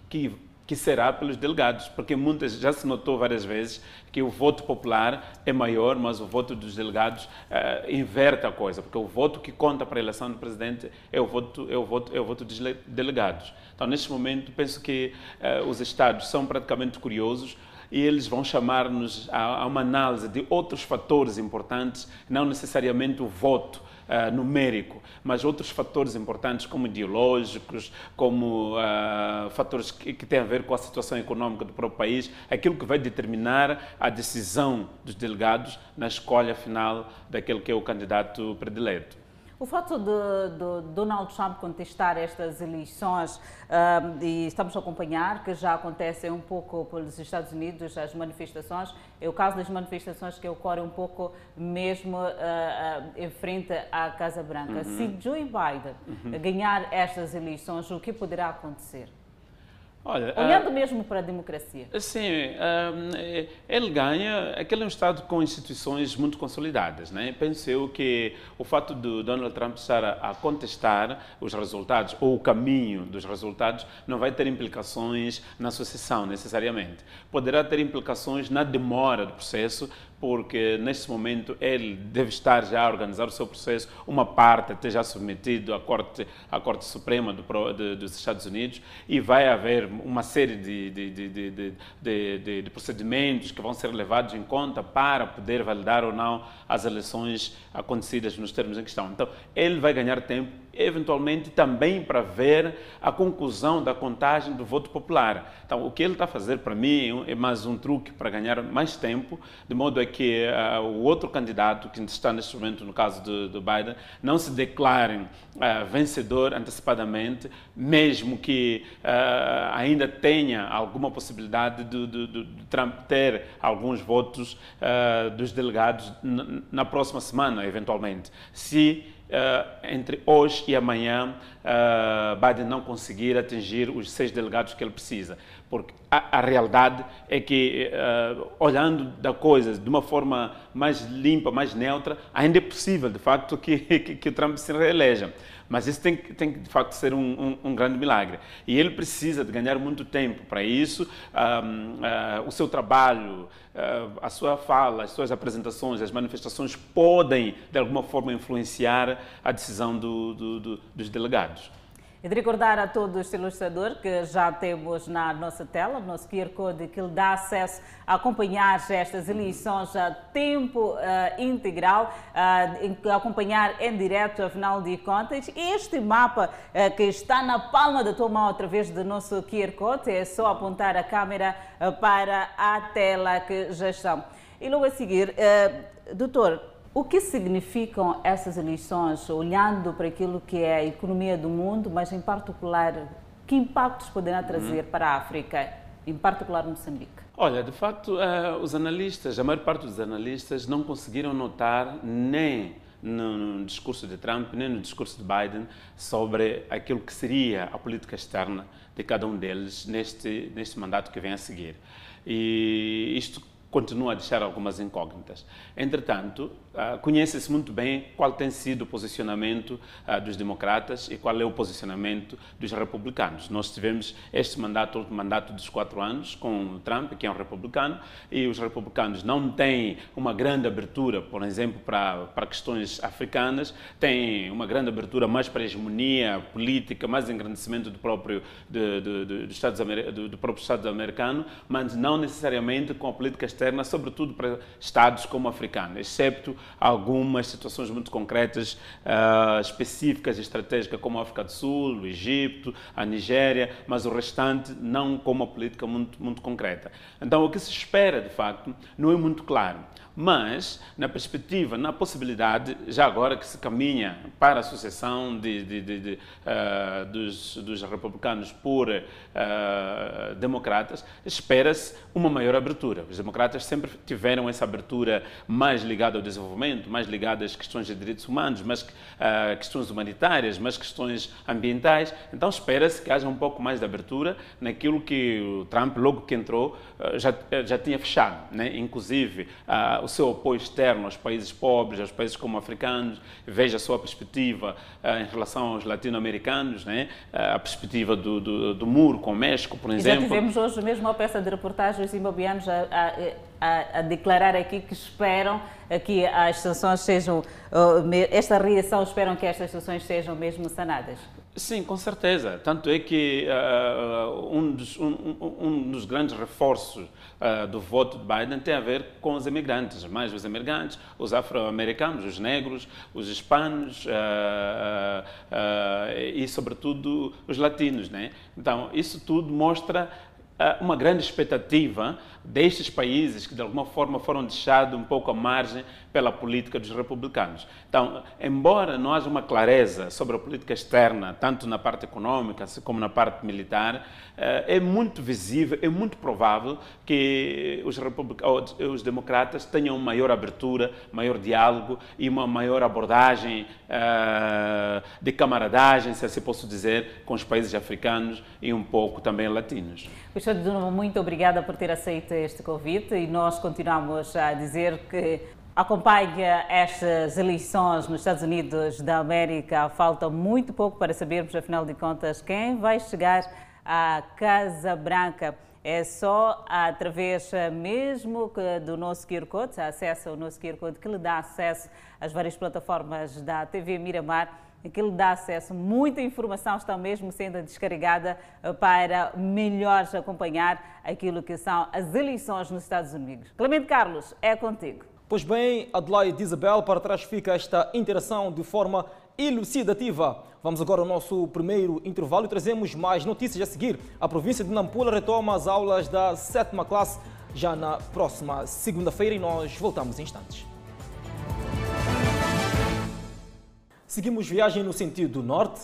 que, que será pelos delegados, porque muitas, já se notou várias vezes que o voto popular é maior, mas o voto dos delegados uh, inverte a coisa, porque o voto que conta para a eleição do presidente é o voto, é o voto, é o voto dos delegados. Então, neste momento, penso que uh, os estados são praticamente curiosos e eles vão chamar-nos a, a uma análise de outros fatores importantes, não necessariamente o voto uh, numérico, mas outros fatores importantes, como ideológicos, como uh, fatores que, que, têm a ver com a situação econômica do próprio país, aquilo que vai determinar a decisão dos delegados na escolha final daquele que é o candidato predileto. O fato de, de, Donald Trump contestar estas eleições, uh, e estamos a acompanhar que já acontecem um pouco pelos Estados Unidos as manifestações, é o caso das manifestações que ocorrem um pouco mesmo uh, uh, em frente à Casa Branca. Uhum. Se Joe Biden uhum. ganhar estas eleições, o que poderá acontecer? Olha, Olhando uh, mesmo para a democracia. Sim, uh, ele ganha. Aquele é um Estado com instituições muito consolidadas. Né? Penso eu que o fato de Donald Trump estar a, a contestar os resultados ou o caminho dos resultados não vai ter implicações na sucessão, necessariamente. Poderá ter implicações na demora do processo, porque neste momento ele deve estar já a organizar o seu processo, uma parte até já submetido à Corte, à Corte Suprema do, de, dos Estados Unidos e vai haver uma série de, de, de, procedimentos que vão ser levados em conta para poder validar ou não as eleições acontecidas nos termos em questão. Então, ele vai ganhar tempo eventualmente também para ver a conclusão da contagem do voto popular. Então, o que ele está a fazer para mim é mais um truque para ganhar mais tempo, de modo a que uh, o outro candidato que está neste momento, no caso do, do Biden, não se declare uh, vencedor antecipadamente, mesmo que uh, ainda tenha alguma possibilidade de, de, de, de Trump ter alguns votos dos delegados na próxima semana, eventualmente. Se Uh, entre hoje e amanhã, uh, Biden não conseguir atingir os seis delegados que ele precisa. Porque a, a realidade é que, uh, olhando da coisa de uma forma mais limpa, mais neutra, ainda é possível, de facto, que, que, que Trump se reeleja. Mas isso tem, tem de facto, ser um, um, um, grande milagre. E ele precisa de ganhar muito tempo para isso. Um, uh, o seu trabalho, uh, a sua fala, as suas apresentações, as manifestações podem, de alguma forma, influenciar a decisão do, do, do, dos delegados. E de recordar a todos ilustrador que já temos na nossa tela, o nosso QR Code, que lhe dá acesso a acompanhar estas eleições a tempo uh, integral, uh, acompanhar em direto, afinal de contas. Este mapa uh, que está na palma da tua mão através do nosso QR Code, é só apontar a câmera para a tela que já estão. E logo a seguir, doutor, o que significam essas eleições, olhando para aquilo que é a economia do mundo, mas em particular, que impactos poderá trazer uhum. para a África, em particular Moçambique? Olha, de facto, uh, os analistas, a maior parte dos analistas, não conseguiram notar nem no, no, discurso de Trump, nem no discurso de Biden, sobre aquilo que seria a política externa de cada um deles neste, neste mandato que vem a seguir. E isto continua a deixar algumas incógnitas. Entretanto, ah, conhece-se muito bem qual tem sido o posicionamento ah, dos democratas e qual é o posicionamento dos republicanos. Nós tivemos este mandato, o mandato dos quatro anos, com Trump, que é um republicano, e os republicanos não têm uma grande abertura, por exemplo, para, para questões africanas, têm uma grande abertura mais para a hegemonia política, mais engrandecimento do próprio, de, de, de, do, Estados, do, do próprio Estado americano, mas não necessariamente com a política externa, sobretudo para Estados como africanos, excepto algumas situações muito concretas, uh, específicas, estratégicas, como a África do Sul, o Egito, a Nigéria, mas o restante não com uma política muito, muito concreta. Então, o que se espera, de facto, não é muito claro mas na perspectiva, na possibilidade, já agora que se caminha para a sucessão de, de, de, uh, dos, dos, republicanos por uh, democratas, espera-se uma maior abertura. Os democratas sempre tiveram essa abertura mais ligada ao desenvolvimento, mais ligada às questões de direitos humanos, mais uh, questões humanitárias, mais questões ambientais. Então espera-se que haja um pouco mais de abertura naquilo que o Trump, logo que entrou, já, já tinha fechado, né? inclusive o seu apoio externo aos países pobres, aos países como africanos, veja a sua perspectiva uh, em relação aos latino-americanos, né? Uh, a perspectiva do, do, do, muro com o México, por exemplo. já tivemos hoje mesmo uma peça de reportagem os zimbabueanos a, a, a, a, declarar aqui que esperam que as sanções sejam, esta reação esperam que estas sanções sejam mesmo sanadas. Sim, com certeza. Tanto é que uh, um, dos, um, um, dos, grandes reforços uh, do voto de Biden tem a ver com os imigrantes, mais os imigrantes, os afro-americanos, os negros, os hispanos uh, e, sobretudo, os latinos. Né? Então, isso tudo mostra uma grande expectativa destes países que de alguma forma foram deixados um pouco à margem pela política dos republicanos. Então, embora não haja uma clareza sobre a política externa, tanto na parte econômica como na parte militar, eh, é muito visível, é muito provável que os, os democratas tenham maior abertura, maior diálogo e uma maior abordagem eh, de camaradagem, se assim posso dizer, com os países africanos e um pouco também latinos. Novo, muito obrigada por ter aceito este convite e nós continuamos a dizer que acompanha estas eleições nos Estados Unidos da América. Falta muito pouco para sabermos, afinal de contas, quem vai chegar à Casa Branca. É só através mesmo do nosso QR Code, acesso ao nosso QR Code, que lhe dá acesso às várias plataformas da TV Miramar lhe dá acesso. Muita informação está mesmo sendo descarregada eh, para melhor acompanhar aquilo que são as eleições nos Estados Unidos. Clemente Carlos, é contigo. Pois bem, Adelaide Isabel, para trás fica esta interação de forma elucidativa. Vamos agora ao nosso primeiro intervalo e trazemos mais notícias a seguir. A província de Nampula retoma as aulas da sétima classe já na próxima segunda-feira e nós voltamos em instantes. Seguimos viagem no sentido norte.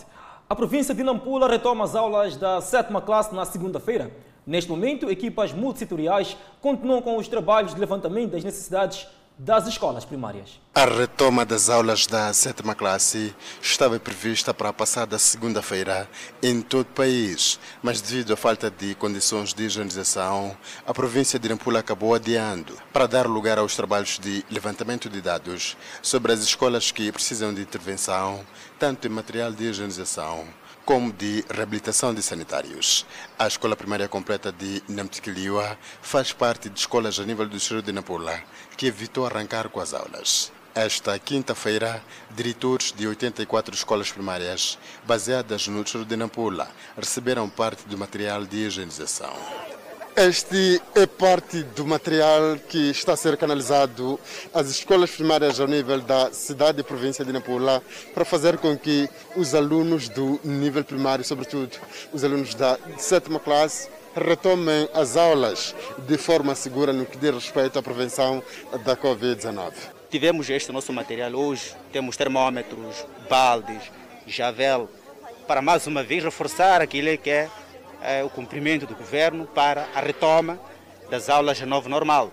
A província de Nampula retoma as aulas da sétima classe na segunda-feira. Neste momento, equipas multissetoriais continuam com os trabalhos de levantamento das necessidades das escolas primárias. A retoma das aulas da sétima classe estava prevista para a passada segunda-feira em todo o país, mas devido à falta de condições de higienização, a província de Nampula acabou adiando para dar lugar aos trabalhos de levantamento de dados sobre as escolas que precisam de intervenção, tanto em material de higienização como de reabilitação de sanitários. A Escola Primária Completa de Namtikiliwa faz parte de escolas a nível do distrito de Nampula, que evitou arrancar com as aulas. Esta quinta-feira, diretores de 84 escolas primárias, baseadas no distrito de Nampula, receberam parte do material de higienização. Este é parte do material que está a ser canalizado às escolas primárias ao nível da cidade e província de Nampula para fazer com que os alunos do nível primário, sobretudo os alunos da sétima classe, retomem as aulas de forma segura no que diz respeito à prevenção da Covid-19. Tivemos este nosso material hoje, temos termômetros, baldes, javel, para mais uma vez reforçar aquilo que é o cumprimento do governo para a retoma das aulas de novo normal.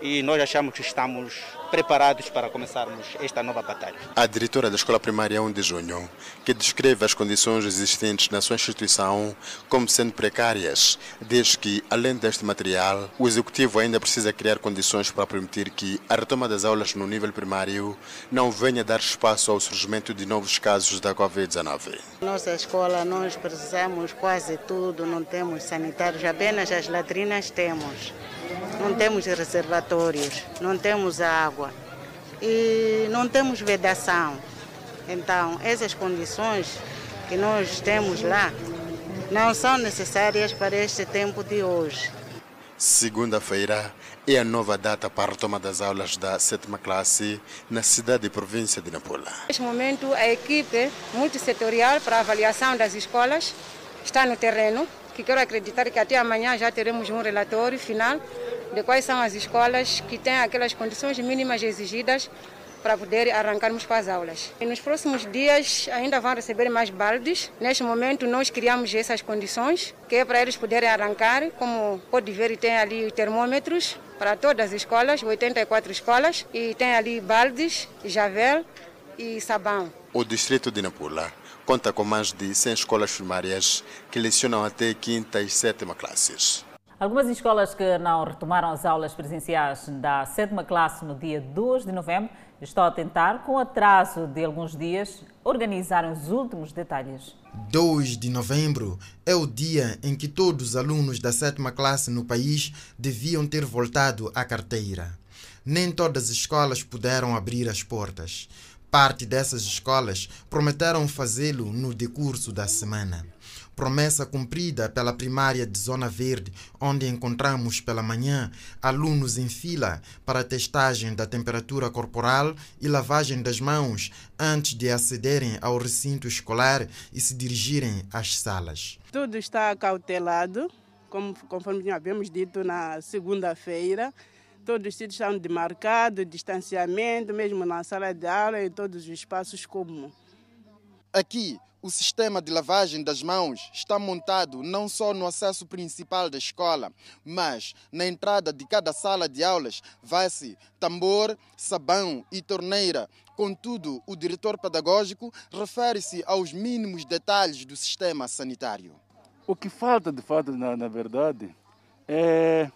E nós achamos que estamos preparados para começarmos esta nova batalha. A diretora da Escola Primária 1 de Junho, que descreve as condições existentes na sua instituição como sendo precárias, diz que, além deste material, o Executivo ainda precisa criar condições para permitir que a retoma das aulas no nível primário não venha dar espaço ao surgimento de novos casos da Covid-19. Nossa escola, nós precisamos quase tudo, não temos sanitários, apenas as latrinas temos não temos reservatórios, não temos água e não temos vedação. Então, essas condições que nós temos lá não são necessárias para este tempo de hoje. Segunda-feira é a nova data para a retoma das aulas da sétima classe na cidade e província de Nampula. Neste momento, a equipe multissetorial para avaliação das escolas está no terreno, que quero acreditar que até amanhã já teremos um relatório final de quais são as escolas que têm aquelas condições mínimas exigidas para poder arrancarmos para as aulas. E nos próximos dias ainda vão receber mais baldes. Neste momento nós criamos essas condições, que é para eles poderem arrancar, como pode ver tem ali termômetros para todas as escolas, 84 escolas, e tem ali baldes, javel e sabão. O distrito de Nampula conta com mais de 100 escolas primárias que lecionam até quinta e sétima classes. Algumas escolas que não retomaram as aulas presenciais da sétima classe no dia 2 de novembro estão a tentar, com atraso de alguns dias, organizar os últimos detalhes. 2 de novembro é o dia em que todos os alunos da sétima classe no país deviam ter voltado à carteira. Nem todas as escolas puderam abrir as portas. Parte dessas escolas prometeram fazê-lo no decurso da semana. Promessa cumprida pela primária de Zona Verde, onde encontramos pela manhã alunos em fila para testagem da temperatura corporal e lavagem das mãos antes de acederem ao recinto escolar e se dirigirem às salas. Tudo está cautelado, como, conforme havíamos dito na segunda-feira. Todos os sítios estão demarcados, distanciamento, mesmo na sala de aula e todos os espaços comuns. Aqui, o sistema de lavagem das mãos está montado não só no acesso principal da escola, mas na entrada de cada sala de aulas vai-se tambor, sabão e torneira. Contudo, o diretor pedagógico refere-se aos mínimos detalhes do sistema sanitário. O que falta, de fato, na, na verdade, é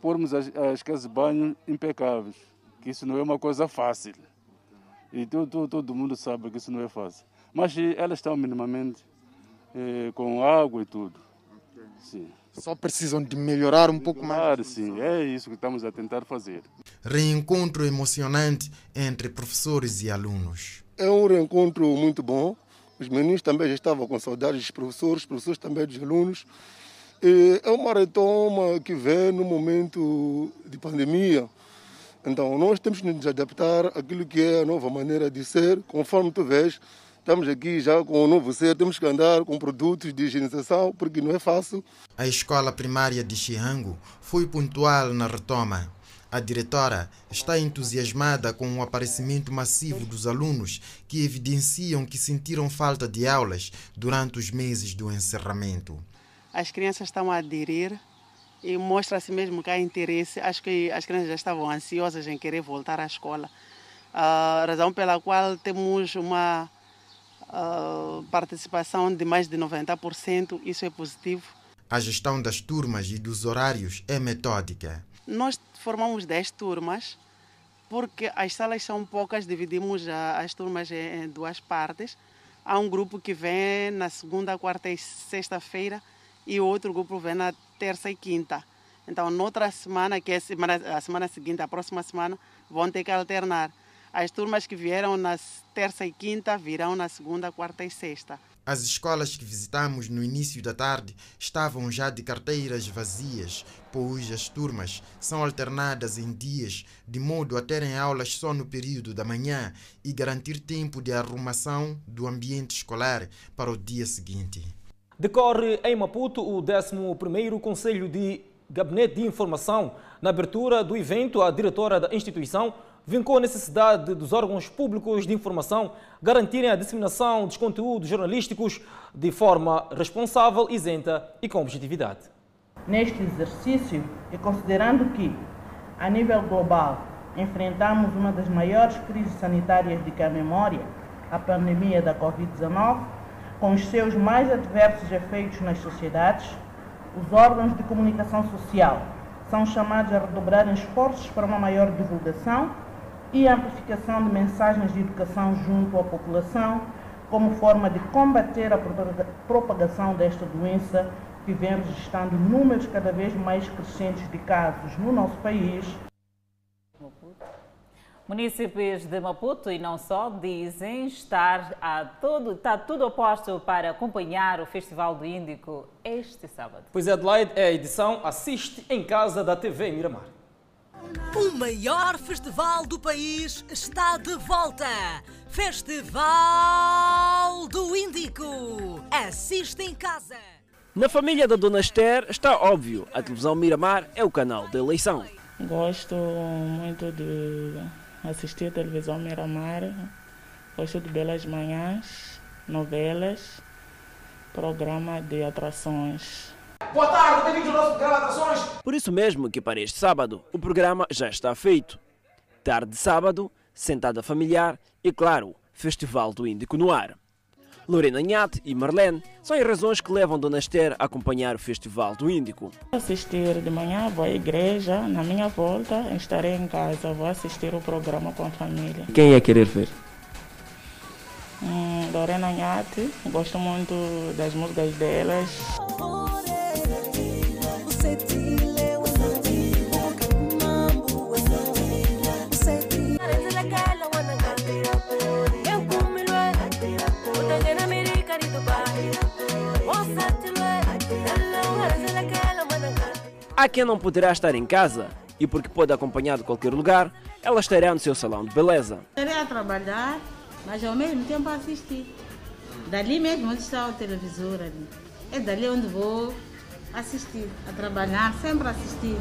pormos as, as casas de banho impecáveis, que isso não é uma coisa fácil. E todo, todo mundo sabe que isso não é fácil. Mas elas estão minimamente eh, com água e tudo. Sim. Só precisam de melhorar um pouco mais. Claro, sim, é isso que estamos a tentar fazer. Reencontro emocionante entre professores e alunos. É um reencontro muito bom. Os meninos também já estavam com saudades dos professores, os professores também dos alunos. E é uma retoma que vem no momento de pandemia. Então, nós temos que nos adaptar àquilo que é a nova maneira de ser. Conforme tu vês, estamos aqui já com o novo ser, temos que andar com produtos de higienização, porque não é fácil. A escola primária de Chihango foi pontual na retoma. A diretora está entusiasmada com o aparecimento massivo dos alunos que evidenciam que sentiram falta de aulas durante os meses do encerramento. As crianças estão a aderir e mostra-se mesmo que há interesse. Acho que as crianças já estavam ansiosas em querer voltar à escola. A razão pela qual temos uma participação de mais de 90%, isso é positivo. A gestão das turmas e dos horários é metódica. Nós formamos 10 turmas, porque as salas são poucas, dividimos as turmas em duas partes. Há um grupo que vem na segunda, quarta e sexta-feira e outro grupo vem na terça e quinta. Então, noutra semana, que é a semana, a semana seguinte, a próxima semana, vão ter que alternar. As turmas que vieram na terça e quinta virão na segunda, quarta e sexta. As escolas que visitamos no início da tarde estavam já de carteiras vazias, pois as turmas são alternadas em dias, de modo a terem aulas só no período da manhã e garantir tempo de arrumação do ambiente escolar para o dia seguinte. Decorre em Maputo o 11º Conselho de Gabinete de Informação. Na abertura do evento, a diretora da instituição vincou a necessidade dos órgãos públicos de informação garantirem a disseminação dos conteúdos jornalísticos de forma responsável, isenta e com objetividade. Neste exercício, e considerando que, a nível global, enfrentamos uma das maiores crises sanitárias de que a memória, a pandemia da Covid-19, com os seus mais adversos efeitos nas sociedades, os órgãos de comunicação social são chamados a redobrar esforços para uma maior divulgação e amplificação de mensagens de educação junto à população, como forma de combater a propagação desta doença que vem registrando números cada vez mais crescentes de casos no nosso país. Munícipes de Maputo e não só dizem estar a todo, está tudo oposto para acompanhar o Festival do Índico este sábado. Pois é, Adelaide, a edição assiste em casa da TV Miramar. O maior festival do país está de volta. Festival do Índico. Assiste em casa. Na família da Dona Esther está óbvio, a televisão Miramar é o canal da eleição. Gosto muito de assistir a televisão Miramar. Gosto de belas manhãs, novelas, programa de atrações. Boa tarde, bem-vindos ao nosso programa de atrações. Por isso mesmo que para este sábado o programa já está feito. Tarde de sábado, sentada familiar e, claro, Festival do Índico no ar. Lorena Nhate e Marlene são as razões que levam Dona Esther a acompanhar o Festival do Índico. Assistir de manhã, vou à igreja, na minha volta estarei em casa, vou assistir o programa com a família. Quem é querer ver? Hum, Lorena Nhate, gosto muito das músicas delas. Há quem não poderá estar em casa e porque pode acompanhar de qualquer lugar, ela estará no seu salão de beleza. Estarei a trabalhar, mas ao mesmo tempo a assistir. Dali mesmo onde está o televisor ali. É dali onde vou assistir, a trabalhar, sempre assistir.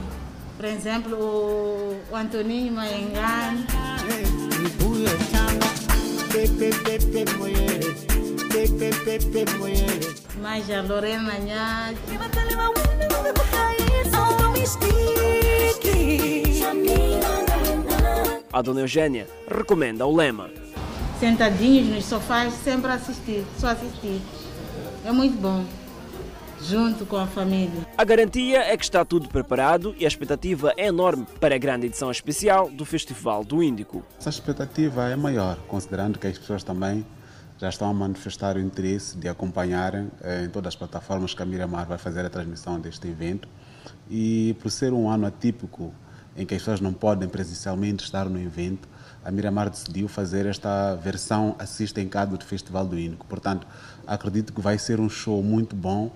Por exemplo, o, o Antoninho Maengani. Mais a Lorena Nhati. A dona Eugênia recomenda o lema. Sentadinhos nos sofás, sempre assistir, só assistir. É muito bom, junto com a família. A garantia é que está tudo preparado e a expectativa é enorme para a grande edição especial do Festival do Índico. Essa expectativa é maior, considerando que as pessoas também já estão a manifestar o interesse de acompanharem eh, em todas as plataformas que a Miramar vai fazer a transmissão deste evento. E por ser um ano atípico, em que as pessoas não podem presencialmente estar no evento, a Miramar decidiu fazer esta versão assista em casa do Festival do Índico. Portanto, acredito que vai ser um show muito bom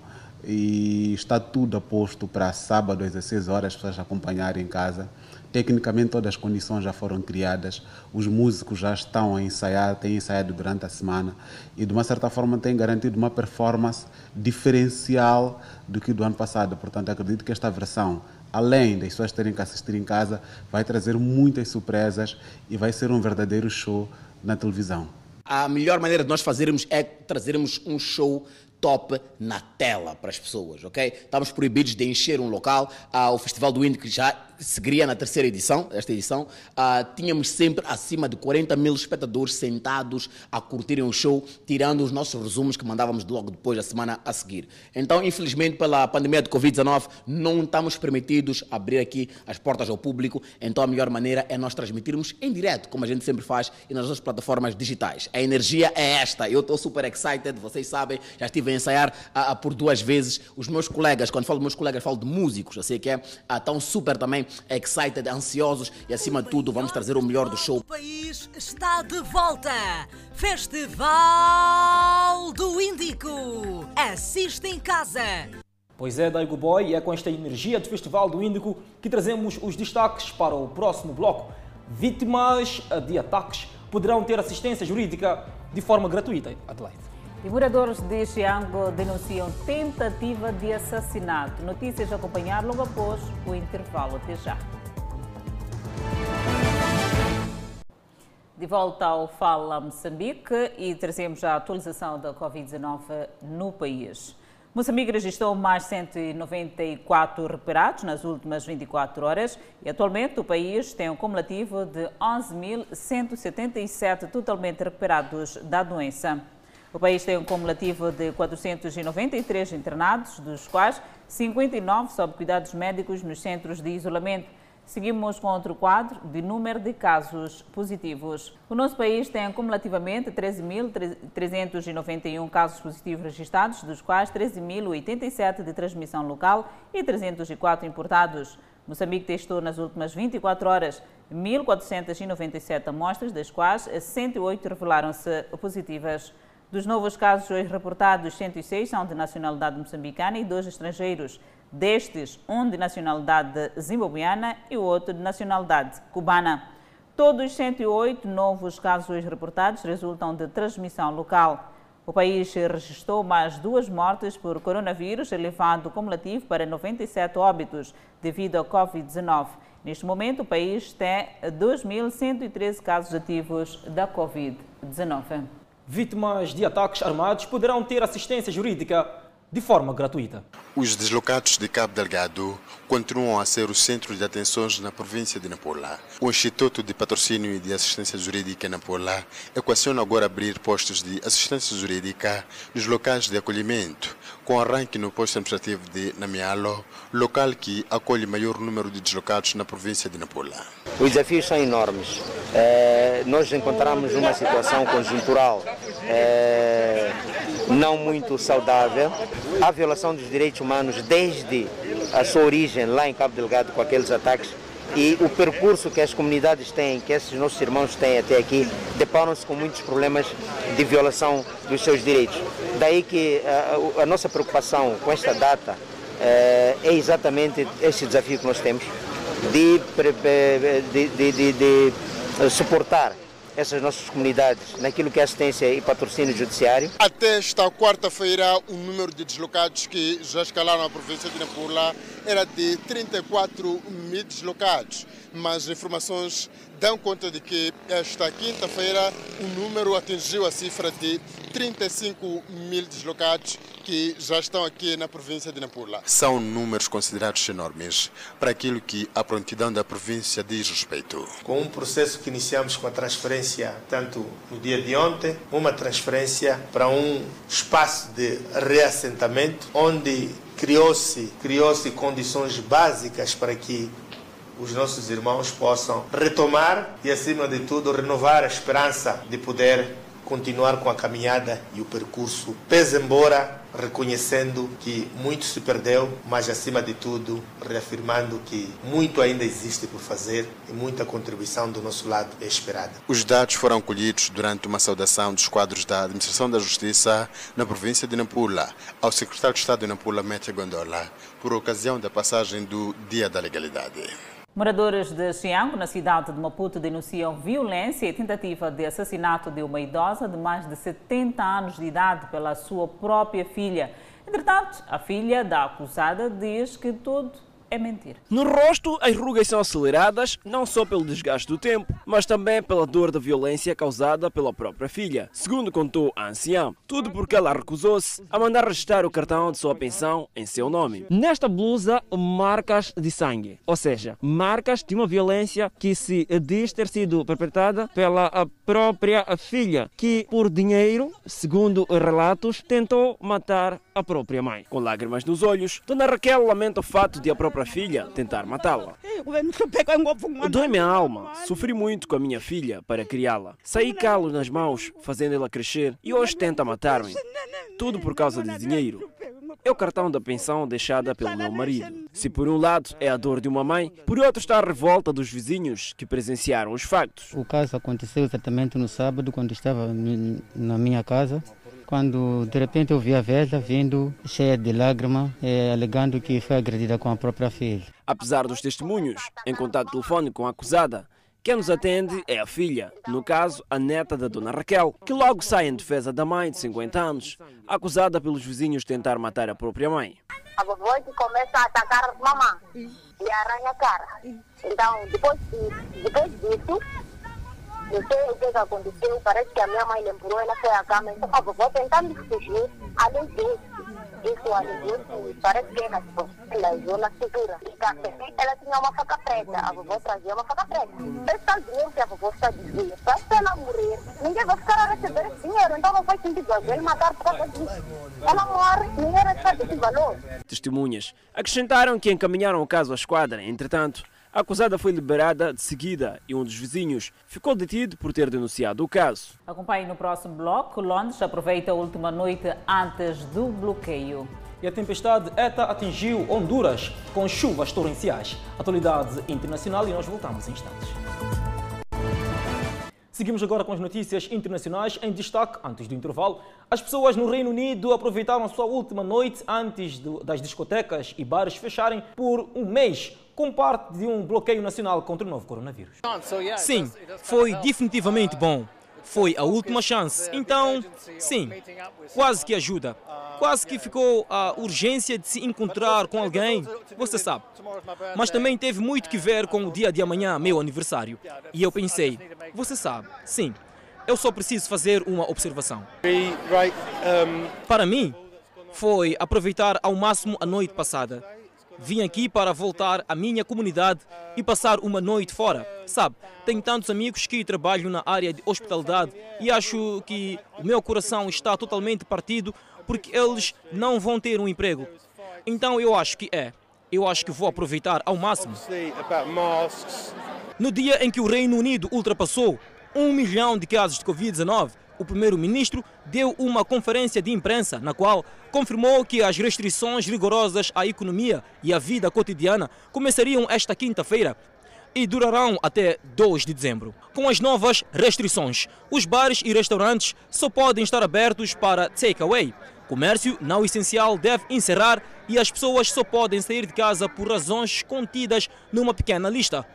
e está tudo aposto para sábado às 16 horas as pessoas acompanharem em casa. Tecnicamente todas as condições já foram criadas, os músicos já estão a ensaiar, têm ensaiado durante a semana e de uma certa forma têm garantido uma performance diferencial do que do ano passado. Portanto, acredito que esta versão além das pessoas terem que assistir em casa, vai trazer muitas surpresas e vai ser um verdadeiro show na televisão. A melhor maneira de nós fazermos é trazermos um show top na tela para as pessoas, ok? Estamos proibidos de encher um local. Ah, o Festival do Índico já seguiria na terceira edição, esta edição. Ah, tínhamos sempre acima de 40 mil espectadores sentados a curtirem o show, tirando os nossos resumos que mandávamos logo depois da semana a seguir. Então, infelizmente, pela pandemia de Covid-19, não estamos permitidos abrir aqui as portas ao público. Então, a melhor maneira é nós transmitirmos em direto, como a gente sempre faz, e nas nossas plataformas digitais. A energia é esta. Eu estou super excited, vocês sabem, já estive a ensaiar ah, por duas vezes. Os meus colegas, quando falo de meus colegas, falo de músicos, eu sei que é, ah, estão super também excited, ansiosos e acima de tudo vamos trazer o melhor do show. O país está de volta. Festival do Índico. Assiste em casa. Pois é, Daigo Boy, e é com esta energia do Festival do Índico que trazemos os destaques para o próximo bloco. Vítimas de ataques poderão ter assistência jurídica de forma gratuita. Adelaide. E moradores de Xiango denunciam tentativa de assassinato. Notícias a acompanhar logo após o intervalo. Até já. De volta ao Fala Moçambique e trazemos a atualização da Covid-19 no país. Moçambique registrou mais 194 recuperados nas últimas 24 horas e atualmente o país tem um cumulativo de 11.177 totalmente recuperados da doença. O país tem um cumulativo de 493 internados, dos quais 59 sob cuidados médicos nos centros de isolamento. Seguimos com outro quadro de número de casos positivos. O nosso país tem acumulativamente 13.391 casos positivos registrados, dos quais 13.087 de transmissão local e 304 importados. Moçambique testou nas últimas 24 horas 1.497 amostras, das quais 108 revelaram-se positivas. Dos novos casos hoje reportados, 106 são de nacionalidade moçambicana e dois estrangeiros. Destes, um de nacionalidade zimbabuiana e o outro de nacionalidade cubana. Todos os 108 novos casos hoje reportados resultam de transmissão local. O país registrou mais duas mortes por coronavírus, elevando o cumulativo para 97 óbitos devido ao Covid-19. Neste momento, o país tem 2.113 casos ativos da Covid-19. Vítimas de ataques armados poderão ter assistência jurídica de forma gratuita. Os deslocados de Cabo Delgado continuam a ser o centro de atenções na província de Nampula. O Instituto de Patrocínio e de Assistência Jurídica Nampula equaciona agora abrir postos de assistência jurídica nos locais de acolhimento, com arranque no posto administrativo de Namialo, local que acolhe maior número de deslocados na província de Nampula. Os desafios são enormes. É, nós encontramos uma situação conjuntural é, não muito saudável. A violação dos direitos humanos desde a sua origem lá em Cabo Delgado com aqueles ataques e o percurso que as comunidades têm, que esses nossos irmãos têm até aqui, deparam-se com muitos problemas de violação dos seus direitos. Daí que a, a nossa preocupação com esta data é exatamente este desafio que nós temos de, de, de, de suportar essas nossas comunidades naquilo que é assistência e patrocínio judiciário. Até esta quarta-feira, o número de deslocados que já escalaram a província de Nampula era de 34 mil deslocados, mas informações dão conta de que esta quinta-feira o número atingiu a cifra de 35 mil deslocados que já estão aqui na província de Nampula. São números considerados enormes para aquilo que a prontidão da província diz respeito. Com um processo que iniciamos com a transferência, tanto no dia de ontem, uma transferência para um espaço de reassentamento, onde criou-se criou condições básicas para que os nossos irmãos possam retomar e, acima de tudo, renovar a esperança de poder continuar com a caminhada e o percurso, pese embora reconhecendo que muito se perdeu, mas acima de tudo reafirmando que muito ainda existe por fazer e muita contribuição do nosso lado é esperada. Os dados foram colhidos durante uma saudação dos quadros da Administração da Justiça na província de Nampula ao secretário de Estado de Nampula, Métia Gondola, por ocasião da passagem do Dia da Legalidade. Moradores de Xiango, na cidade de Maputo, denunciam violência e tentativa de assassinato de uma idosa de mais de 70 anos de idade pela sua própria filha. Entretanto, a filha da acusada diz que tudo é mentir. No rosto, as rugas são aceleradas não só pelo desgaste do tempo, mas também pela dor da violência causada pela própria filha, segundo contou a anciã. Tudo porque ela recusou-se a mandar registrar o cartão de sua pensão em seu nome. Nesta blusa, marcas de sangue, ou seja, marcas de uma violência que se diz ter sido perpetrada pela própria filha, que por dinheiro, segundo relatos, tentou matar a própria mãe. Com lágrimas nos olhos, Dona Raquel lamenta o fato de a própria filha tentar matá-la. Dói-me a alma. Sofri muito com a minha filha para criá-la. Saí calo nas mãos, fazendo ela crescer, e hoje tenta matar-me. Tudo por causa de dinheiro. É o cartão da pensão deixada pelo meu marido. Se por um lado é a dor de uma mãe, por outro está a revolta dos vizinhos que presenciaram os factos. O caso aconteceu exatamente no sábado, quando estava na minha casa quando de repente eu vi a velha vindo cheia de lágrimas, eh, alegando que foi agredida com a própria filha. Apesar dos testemunhos, em contato telefônico com a acusada, quem nos atende é a filha, no caso, a neta da dona Raquel, que logo sai em defesa da mãe de 50 anos, acusada pelos vizinhos de tentar matar a própria mãe. A vovó começa a atacar a mamãe e arranha a cara. Então, depois, depois disso, não sei o que, aconteceu, parece que a minha mãe lembrou, ela foi à cama, então a vovó tentando fugir, além disso, isso além disso, parece que ela lesionou na cintura. Ela tinha uma faca preta, a vovó trazia uma faca preta. Esse dinheiro que a vovó está dizendo, se ela morrer, ninguém vai ficar a receber esse dinheiro, então não faz sentido alguém matar por causa disso. Ela morre, ninguém recebe esse valor. Testemunhas acrescentaram que encaminharam o caso à esquadra, entretanto, a acusada foi liberada de seguida e um dos vizinhos ficou detido por ter denunciado o caso. Acompanhe no próximo bloco. Londres aproveita a última noite antes do bloqueio. E a tempestade ETA atingiu Honduras com chuvas torrenciais. Atualidade internacional e nós voltamos em instantes. Seguimos agora com as notícias internacionais em destaque antes do intervalo. As pessoas no Reino Unido aproveitaram a sua última noite antes das discotecas e bares fecharem por um mês como parte de um bloqueio nacional contra o novo coronavírus. Sim, foi definitivamente bom. Foi a última chance. Então, sim, quase que ajuda. Quase que ficou a urgência de se encontrar com alguém, você sabe. Mas também teve muito que ver com o dia de amanhã, meu aniversário. E eu pensei, você sabe, sim, eu só preciso fazer uma observação. Para mim, foi aproveitar ao máximo a noite passada Vim aqui para voltar à minha comunidade e passar uma noite fora. Sabe, tenho tantos amigos que trabalham na área de hospitalidade e acho que o meu coração está totalmente partido porque eles não vão ter um emprego. Então eu acho que é. Eu acho que vou aproveitar ao máximo. No dia em que o Reino Unido ultrapassou um milhão de casos de Covid-19, o primeiro-ministro deu uma conferência de imprensa na qual confirmou que as restrições rigorosas à economia e à vida cotidiana começariam esta quinta-feira e durarão até 2 de dezembro. Com as novas restrições, os bares e restaurantes só podem estar abertos para takeaway, Comércio não essencial deve encerrar e as pessoas só podem sair de casa por razões contidas numa pequena lista,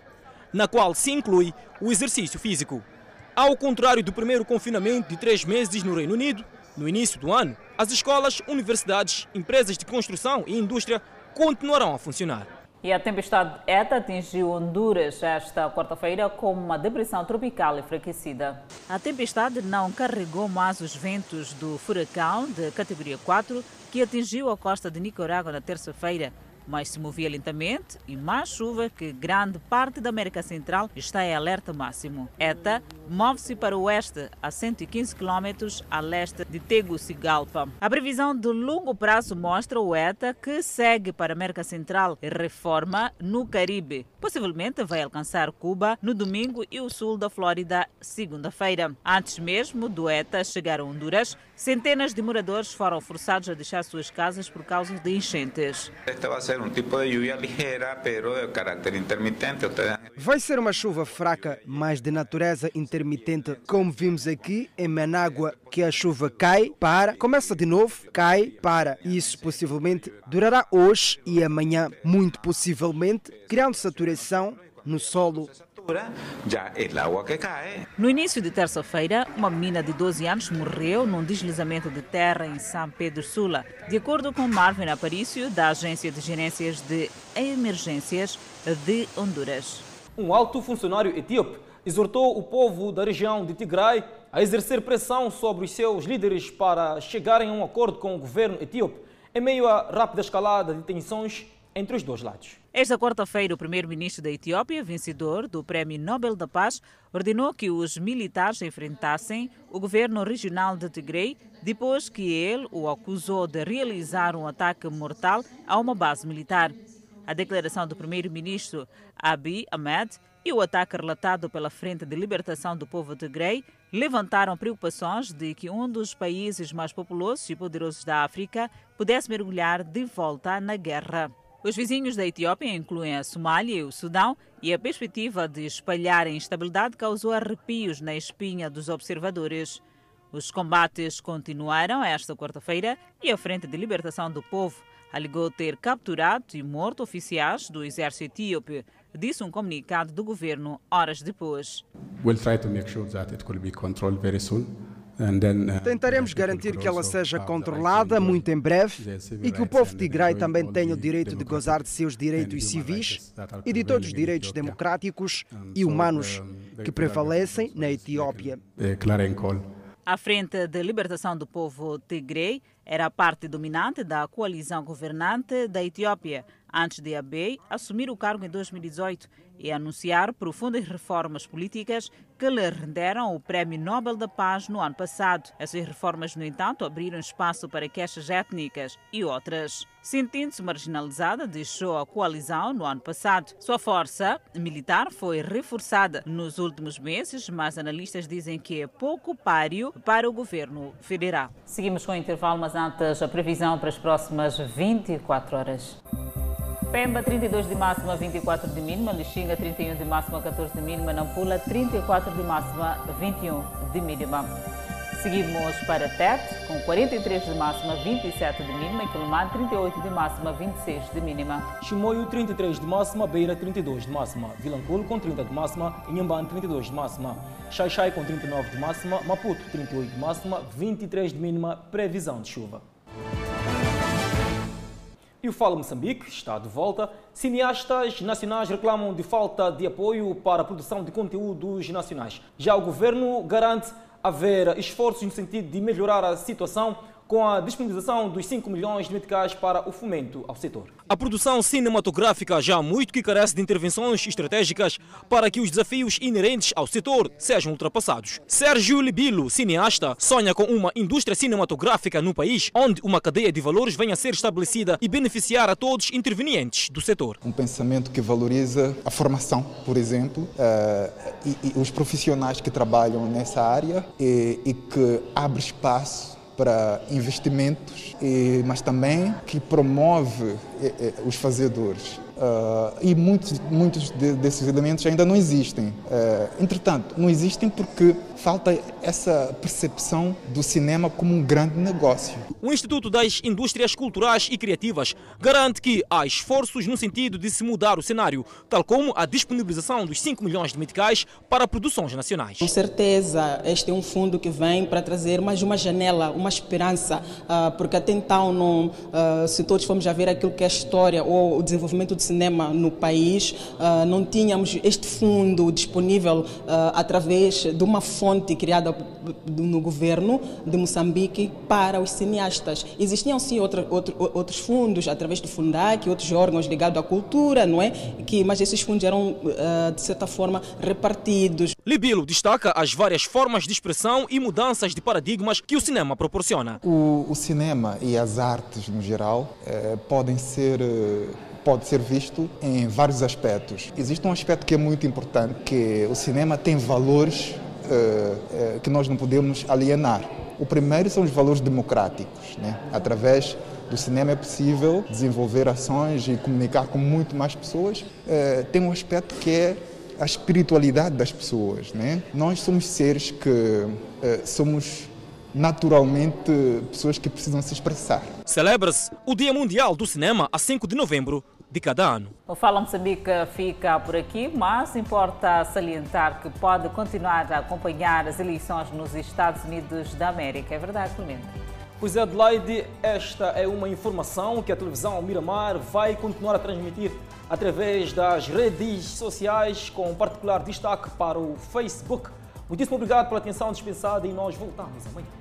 na qual se inclui o exercício físico. Ao contrário do primeiro confinamento de três meses no Reino Unido, no início do ano, as escolas, universidades, empresas de construção e indústria continuarão a funcionar. E a tempestade ETA atingiu Honduras esta quarta-feira com uma depressão tropical enfraquecida. A tempestade não carregou mais os ventos do furacão de categoria 4 que atingiu a costa de Nicarágua na terça-feira, mas se movia lentamente e mais chuva que grande parte da América Central está em alerta máximo. ETA move-se para o oeste, a 115 km a leste de Tegucigalpa. A previsão de longo prazo mostra o ETA que segue para a América Central e reforma no Caribe. Possivelmente vai alcançar Cuba no domingo e o sul da Flórida segunda-feira. Antes mesmo do ETA chegar a Honduras, centenas de moradores foram forçados a deixar suas casas por causa de enchentes. Esta vai ser um tipo de lluvia ligeira, pero de caráter intermitente. Vai ser uma chuva fraca, mas de natureza intermitente intermitente, como vimos aqui em Manágua, que a chuva cai, para, começa de novo, cai, para. Isso possivelmente durará hoje e amanhã, muito possivelmente, criando saturação no solo no início de terça-feira, uma menina de 12 anos morreu num deslizamento de terra em São Pedro Sula, de acordo com Marvin Aparício, da Agência de Gerências de Emergências de Honduras. Um alto funcionário etíope exortou o povo da região de Tigray a exercer pressão sobre os seus líderes para chegarem a um acordo com o governo etíope em meio à rápida escalada de tensões entre os dois lados. Esta quarta-feira, o primeiro-ministro da Etiópia, vencedor do Prémio Nobel da Paz, ordenou que os militares enfrentassem o governo regional de Tigray depois que ele o acusou de realizar um ataque mortal a uma base militar. A declaração do primeiro-ministro Abiy Ahmed e o ataque relatado pela Frente de Libertação do Povo de Grey levantaram preocupações de que um dos países mais populosos e poderosos da África pudesse mergulhar de volta na guerra. Os vizinhos da Etiópia incluem a Somália e o Sudão, e a perspectiva de espalhar a instabilidade causou arrepios na espinha dos observadores. Os combates continuaram esta quarta-feira e a Frente de Libertação do Povo alegou ter capturado e morto oficiais do exército etíope, disse um comunicado do governo horas depois. We'll try to make sure that it will be controlled very soon. Uh, Tentaremos garantir que ela seja controlada muito em breve e que o povo tigray também tenha o direito de gozar de seus direitos civis e de todos os direitos democráticos e humanos que prevalecem na Etiópia. A Frente de Libertação do Povo Tigray era a parte dominante da coalizão governante da Etiópia antes de Abiy assumir o cargo em 2018 e anunciar profundas reformas políticas que lhe renderam o Prémio Nobel da Paz no ano passado. Essas reformas, no entanto, abriram espaço para queixas étnicas e outras. Sentindo-se marginalizada, deixou a coalizão no ano passado. Sua força militar foi reforçada nos últimos meses, mas analistas dizem que é pouco páreo para o governo federal. Seguimos com o intervalo, mas antes a previsão para as próximas 24 horas. Pemba 32 de máxima, 24 de mínima. Lixinga 31 de máxima, 14 de mínima. Nampula 34 de máxima, 21 de mínima. Seguimos para Tete, com 43 de máxima, 27 de mínima. E Quelimane 38 de máxima, 26 de mínima. Chimoio 33 de máxima, Beira 32 de máxima. Vilanculo com 30 de máxima. Inhambane 32 de máxima. Xaixai com 39 de máxima. Maputo 38 de máxima, 23 de mínima. Previsão de chuva. E o Fala Moçambique está de volta. Cineastas nacionais reclamam de falta de apoio para a produção de conteúdos nacionais. Já o governo garante haver esforços no sentido de melhorar a situação com a disponibilização dos 5 milhões de meticais para o fomento ao setor. A produção cinematográfica já há muito que carece de intervenções estratégicas para que os desafios inerentes ao setor sejam ultrapassados. Sérgio Libilo, cineasta, sonha com uma indústria cinematográfica no país onde uma cadeia de valores venha a ser estabelecida e beneficiar a todos intervenientes do setor. Um pensamento que valoriza a formação, por exemplo, uh, e, os profissionais que trabalham nessa área e que abre espaço para investimentos, mas também que promove os fazedores. Uh, e muitos, muitos de, desses elementos ainda não existem. Uh, entretanto, não existem porque falta essa percepção do cinema como um grande negócio. O Instituto das Indústrias Culturais e Criativas garante que há esforços no sentido de se mudar o cenário, tal como a disponibilização dos 5 milhões de meticais para produções nacionais. Com certeza, este é um fundo que vem para trazer mais uma janela, uma esperança, uh, porque até então, não, se todos formos a ver aquilo que é a história ou o desenvolvimento do cinema no país, uh, não tínhamos este fundo disponível uh, através de uma fonte criada no governo de Moçambique para os cineastas. Existiam sim outra, outro, outros fundos, através do Fundac, outros órgãos ligados à cultura, não é? Que, mas esses fundos eram, uh, de certa forma, repartidos. Libilo destaca as várias formas de expressão e mudanças de paradigmas que o cinema proporciona. O, o cinema e as artes, no geral, eh, podem ser eh, pode ser visto em vários aspectos. Existe um aspecto que é muito importante, que o cinema tem valores uh, uh, que nós não podemos alienar. O primeiro são os valores democráticos. Né? Através do cinema é possível desenvolver ações e comunicar com muito mais pessoas. Uh, tem um aspecto que é a espiritualidade das pessoas. Né? Nós somos seres que somos naturalmente pessoas que precisam se expressar. Celebra-se o Dia Mundial do Cinema a 5 de novembro de cada ano. O Fala Moçambique fica por aqui, mas importa salientar que pode continuar a acompanhar as eleições nos Estados Unidos da América. É verdade, Clemente? Pois é, Adelaide, esta é uma informação que a televisão Miramar vai continuar a transmitir através das redes sociais, com particular destaque para o Facebook. Muitíssimo obrigado pela atenção dispensada e nós voltamos amanhã.